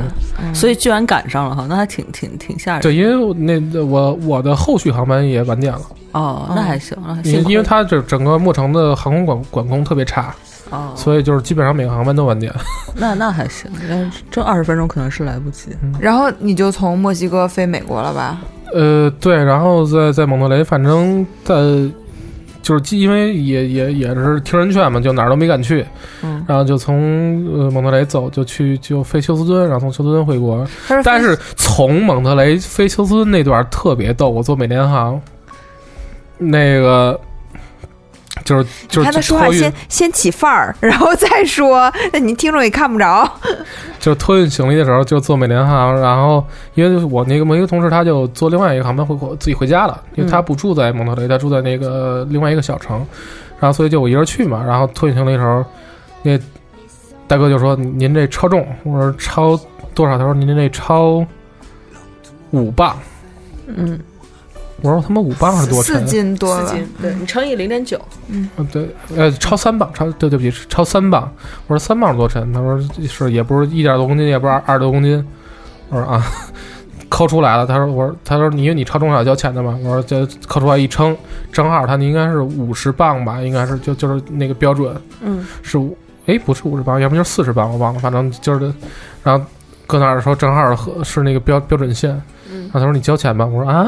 所以居然赶上了哈，那还挺挺挺吓人。对，因为那我我的后续航班也晚点了，哦，那还行，那还行因为因为亏它这整个墨城的航空管管控特别差，哦，所以就是基本上每个航班都晚点。那那还行，要是这二十分钟可能是来不及。然后你就从墨西哥飞美国了吧？呃，对，然后在在蒙特雷，反正在就是既因为也也也是听人劝嘛，就哪儿都没敢去，嗯，然后就从呃蒙特雷走，就去就飞休斯敦，然后从休斯敦回国。是但是从蒙特雷飞休斯敦那段特别逗，我坐美联航，那个就是就是他说话先先起范儿，然后再说，那你听众也看不着。就是托运行李的时候就坐美联航，然后因为我那个某一个同事他就坐另外一个航班回国自己回家了，因为他不住在蒙特雷，他住在那个另外一个小城，然后所以就我一人去嘛，然后托运行李的时候，那大哥就说您这超重，我说超多少？他说您这超五磅，嗯，我说他妈五磅是多四沉？斤多了，对你乘以零点九，嗯，对，呃，超三磅，超对对不起，超三磅。我说三磅是多沉？他说是也不是一点多公斤，也不是二二十多公斤。我说啊，抠出来了。他说我说他说你因为你超重是要交钱的嘛。我说这抠出来一称，正好他那应该是五十磅吧，应该是就就是那个标准嗯，是五，哎不是五十磅，要不就是四十磅，我忘了，反正就是，然后搁那儿的时候正好和是那个标标准线。嗯然后他说你交钱吧，我说啊。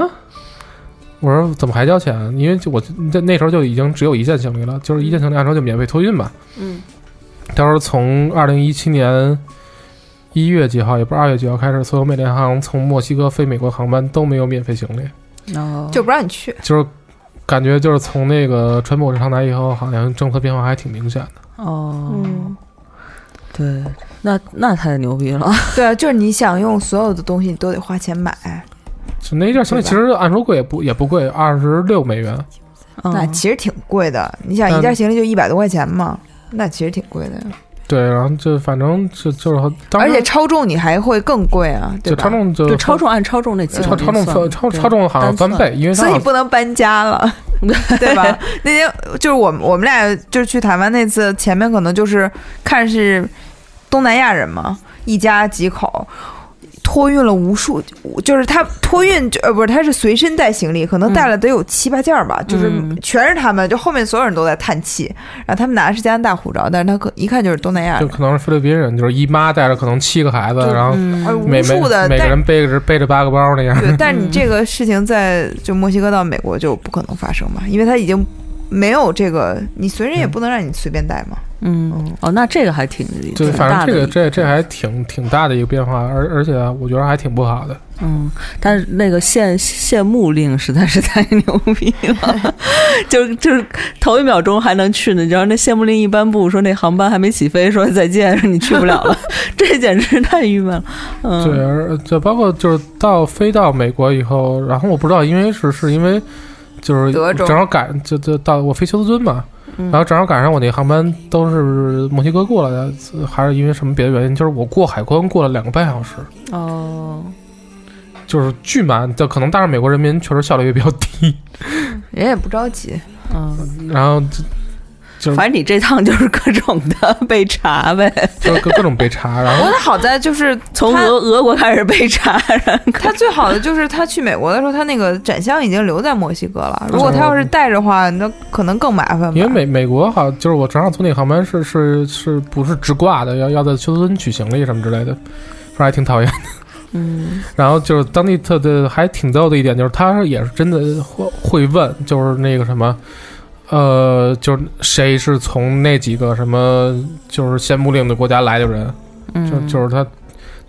我说怎么还交钱？因为就我在那时候就已经只有一件行李了，就是一件行李按说就免费托运吧。嗯，他说从二零一七年一月几号，也不是二月几号开始，所有美联航从墨西哥飞美国航班都没有免费行李，哦就不让你去。就是感觉就是从那个川普上台以后，好像政策变化还挺明显的。哦，嗯，对，那那太牛逼了。对啊，就是你想用所有的东西，你都得花钱买，就那一件行李其实按说贵也不也不贵，二十六美元。那嗯其实挺贵的。你想一件行李就一百多块钱嘛，那其实挺贵的。对，然后就反正就就是而且超重你还会更贵啊，对吧？就超重就就超重按超重那几超超重超超超重好像翻倍，因为它所以好不能搬家了，对吧？那天就是我们我们俩就是去台湾那次，前面可能就是看是东南亚人嘛，一家几口。托运了无数，就是他托运呃不是，他是随身带行李，可能带了得有七八件儿吧，就是嗯。全是他们，就后面所有人都在叹气，然后他们拿的是加拿大护照，但是他可一看就是东南亚人，就可能是菲律宾人，就是姨妈带着可能七个孩子，然后呃无每每数的，每个人背着背着八个包那样。对，但是你这个事情在就墨西哥到美国就不可能发生嘛，因为他已经没有这个，你随身也不能让你随便带嘛。嗯，哦，那这个还挺对，反正这个这这还挺挺大的一个变化，而而且我觉得还挺不好的。嗯，但是那个限限木令实在是太牛逼了，就就是头一秒钟还能去呢，你知道那限木令一颁布，说那航班还没起飞，说再见，说你去不了了，这简直太郁闷了。嗯，对，而就包括就是到飞到美国以后，然后我不知道，因为是是因为就是德州。正好赶就就到我飞休斯敦嘛，嗯。然后正好赶上我那航班都是墨西哥过来的，还是因为什么别的原因？就是我过海关过了两个半小时，哦，就是巨慢，就可能但是美国人民确实效率也比较低，人也不着急，嗯，然后反正你这趟就是各种的 被查呗，就是各各种被查，然后不过他好在就是从俄俄国开始被查，他最好的就是他去美国的时候，他那个展箱已经留在墨西哥了。如果他要是带着的话，那可能更麻烦。因为美美国好，就是我正好从那个航班是是是不是直挂的，要要在休斯敦取行李什么之类的，反正还挺讨厌的。嗯然后就是当地特的还挺逗的一点，就是他也是真的会会问，就是那个什么，呃，就是谁是从那几个什么就是先不令的国家来的人，就嗯，就是他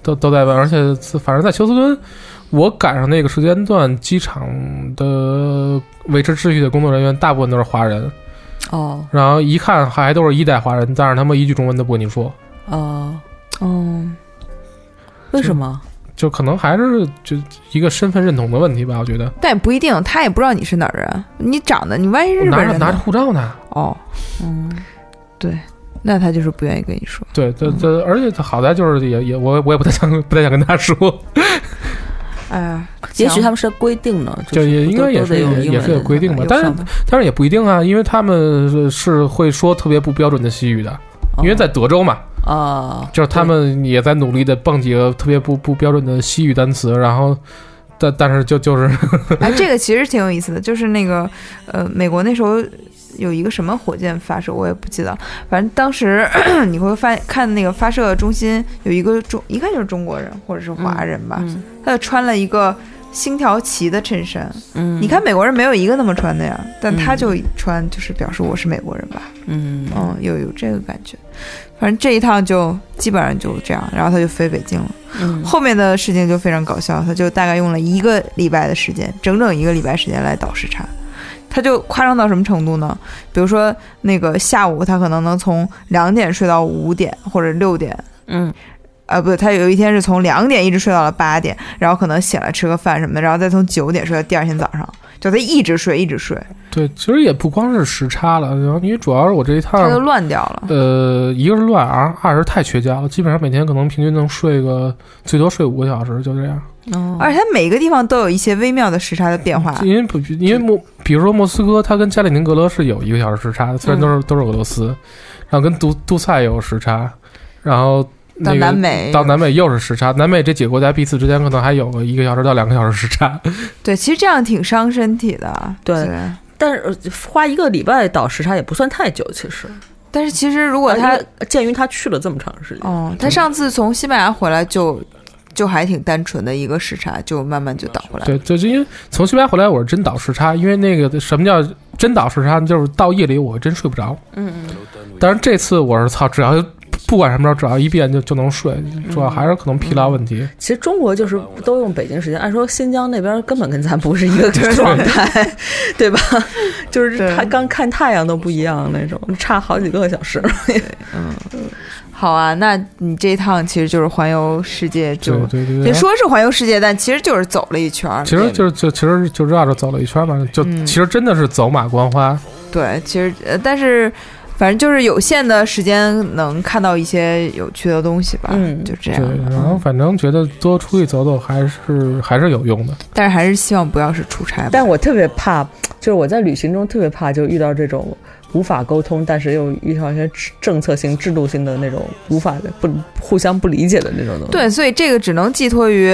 都都在问，而且反正在休斯敦，我赶上那个时间段，机场的维持秩序的工作人员大部分都是华人，哦。然后一看还都是一代华人，但是他们一句中文都不跟你说，哦，嗯，为什么？就可能还是就一个身份认同的问题吧，我觉得。但也不一定，他也不知道你是哪儿人。你长得，你万一日拿着拿着本人呢？护照呢，哦，嗯对那他就是不愿意跟你说。对对对，而且好在就是也也我我也不太想 不太想跟他说，哎呀，也许他们是规定呢，就是也应该也是也也是有规定吧但是但是也不一定啊，因为他们是是会说特别不标准的西语的，因为在德州嘛，啊，就是他们也在努力的蹦几个特别不不标准的西语单词，然后但但是就就是 哎，这个其实挺有意思的，就是那个呃，美国那时候有一个什么火箭发射，我也不记得，反正当时 你会发看那个发射中心有一个中，一看就是中国人或者是华人吧，嗯。他就穿了一个星条旗的衬衫。嗯，你看美国人没有一个那么穿的呀，但他嗯就穿，就是表示我是美国人吧，嗯嗯，有有这个感觉。反正这一趟就基本上就这样，然后他就飞北京了。嗯后面的事情就非常搞笑，他就大概用了一个礼拜的时间，整整一个礼拜时间来倒时差。他就夸张到什么程度呢？比如说那个下午，他可能能从两点睡到五点或者六点，嗯呃，不对，他有一天是从两点一直睡到了八点，然后可能醒来吃个饭什么的，然后再从九点睡到第二天早上，就他一直睡一直睡，对，其实也不光是时差了，然后因为主要是我这一他就趟，乱掉了。呃，一个是乱，二二是太缺觉了，基本上每天可能平均能睡个最多睡五个小时，就这样。哦，而且它每个地方都有一些微妙的时差的变化，因为不因为莫，比如说莫斯科，它跟加里宁格勒是有一个小时时差的，虽然都是、都是俄罗斯，然后跟杜杜塞有时差，然后那到南美到南美又是时差，南美这几个国家彼此之间可能还有个一个小时到两个小时时差。对，其实这样挺伤身体的。对但是呃花一个礼拜倒时差也不算太久，其实。但是其实如果他鉴于他去了这么长时间，哦，他上次从西班牙回来就就还挺单纯的一个时差，就慢慢就倒回来了。对，就是因为从西班牙回来，我是真倒时差，因为那个什么叫真倒时差，就是到夜里我真睡不着。嗯嗯，但是这次我是操，只要不管什么时候，只要一变就就能睡，主要还是可能疲劳问题。其实中国就是都用北京时间，按说新疆那边根本跟咱不是一个状态，对 吧？就是对他刚看太阳都不一样那种，差好几个小时。嗯好啊，那你这一趟其实就是环游世界就，也对对对对。说是环游世界，但其实就是走了一圈。其实就是就其实就绕着走了一圈嘛，就嗯其实真的是走马观花。对，其实呃，但是反正就是有限的时间能看到一些有趣的东西吧，嗯就这样对样。，然后反正觉得多出去走走还是 还是有用的。但是还是希望不要是出差吧。但我特别怕，就是我在旅行中特别怕，就遇到这种无法沟通，但是又遇到一些政策性、制度性的那种无法不互相不理解的那种东西。对，所以这个只能寄托于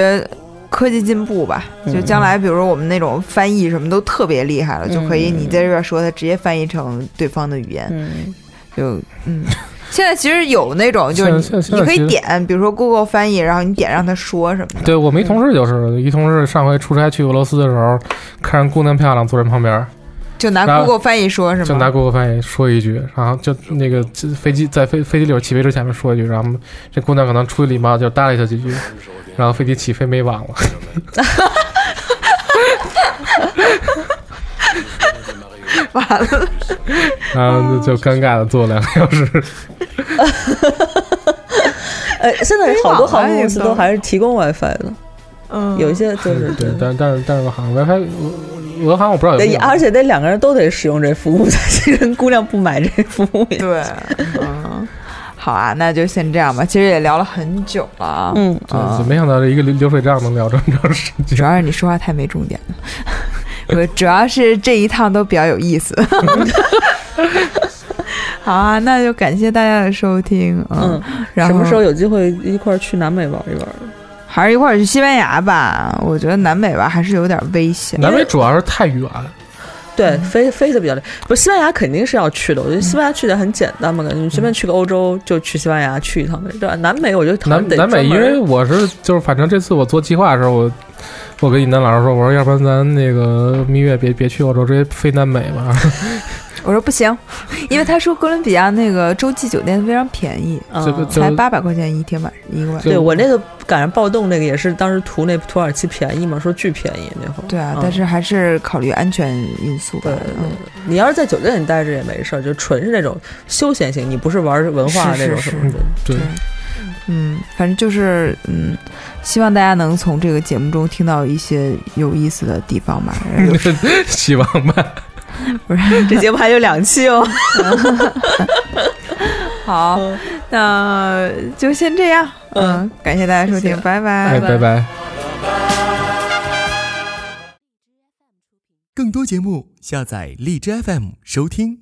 科技进步吧。嗯就将来，比如说我们那种翻译什么都特别厉害了，就可以你在这边说，它直接翻译成对方的语言。嗯，就嗯，现在其实有那种，就是你你可以点，比如说 Google 翻译，然后你点让他说什么的。对我们一同事就是一同事上回出差去俄罗斯的时候，看人姑娘漂亮坐人旁边，就拿 Google 翻译说是吗？就拿 Google 翻译说一句，然后就那个飞机在飞飞机里边起飞之前面说一句，然后这姑娘可能出于礼貌就搭理他几句，然后飞机起飞没网了。完了，然后就就尴尬的坐两个小时。呃，现在好多航空公司都还是提供 WiFi 的，嗯，有一些就是对，但但是但是好像 WiFi 俄俄航我不知道有没，有，而且得两个人都得使用这服务，才人姑娘不买这服务也。对，嗯，好啊，那就先这样吧。其实也聊了很久了啊，嗯，啊，没想到这一个流流水账能聊这么长时间。主要是你说话太没重点了。不，主要是这一趟都比较有意思。好啊，那就感谢大家的收听。嗯，嗯，然后什么时候有机会一块儿去南美玩一玩？还是一块儿去西班牙吧？我觉得南美吧还是有点危险。南美主要是太远，对，飞飞的比较累。不，西班牙肯定是要去的。我觉得西班牙去的很简单嘛，感觉你随便去个欧洲就去西班牙去一趟呗。对吧？南美我觉得好像得南南美，因为我是就是反正这次我做计划的时候，我我跟尹丹老师说，我说要不然咱那个蜜月别别去欧洲，直接飞南美吧。我说不行，因为他说哥伦比亚那个洲际酒店非常便宜，嗯才八百块钱一天晚一个晚上。对我那个赶上暴动那个也是当时图那土耳其便宜嘛，说巨便宜那会儿。对啊，嗯但是还是考虑安全因素吧对。对嗯，你要是在酒店里待着也没事儿，就纯是那种休闲型，你不是玩文化那种什么的。对，嗯，反正就是嗯，希望大家能从这个节目中听到一些有意思的地方吧。有 希望吧。不 是，这节目还有两期哦。好，那就先这样。嗯，感谢大家收听，谢谢拜拜哎，拜拜。更多节目下载荔枝 FM 收听。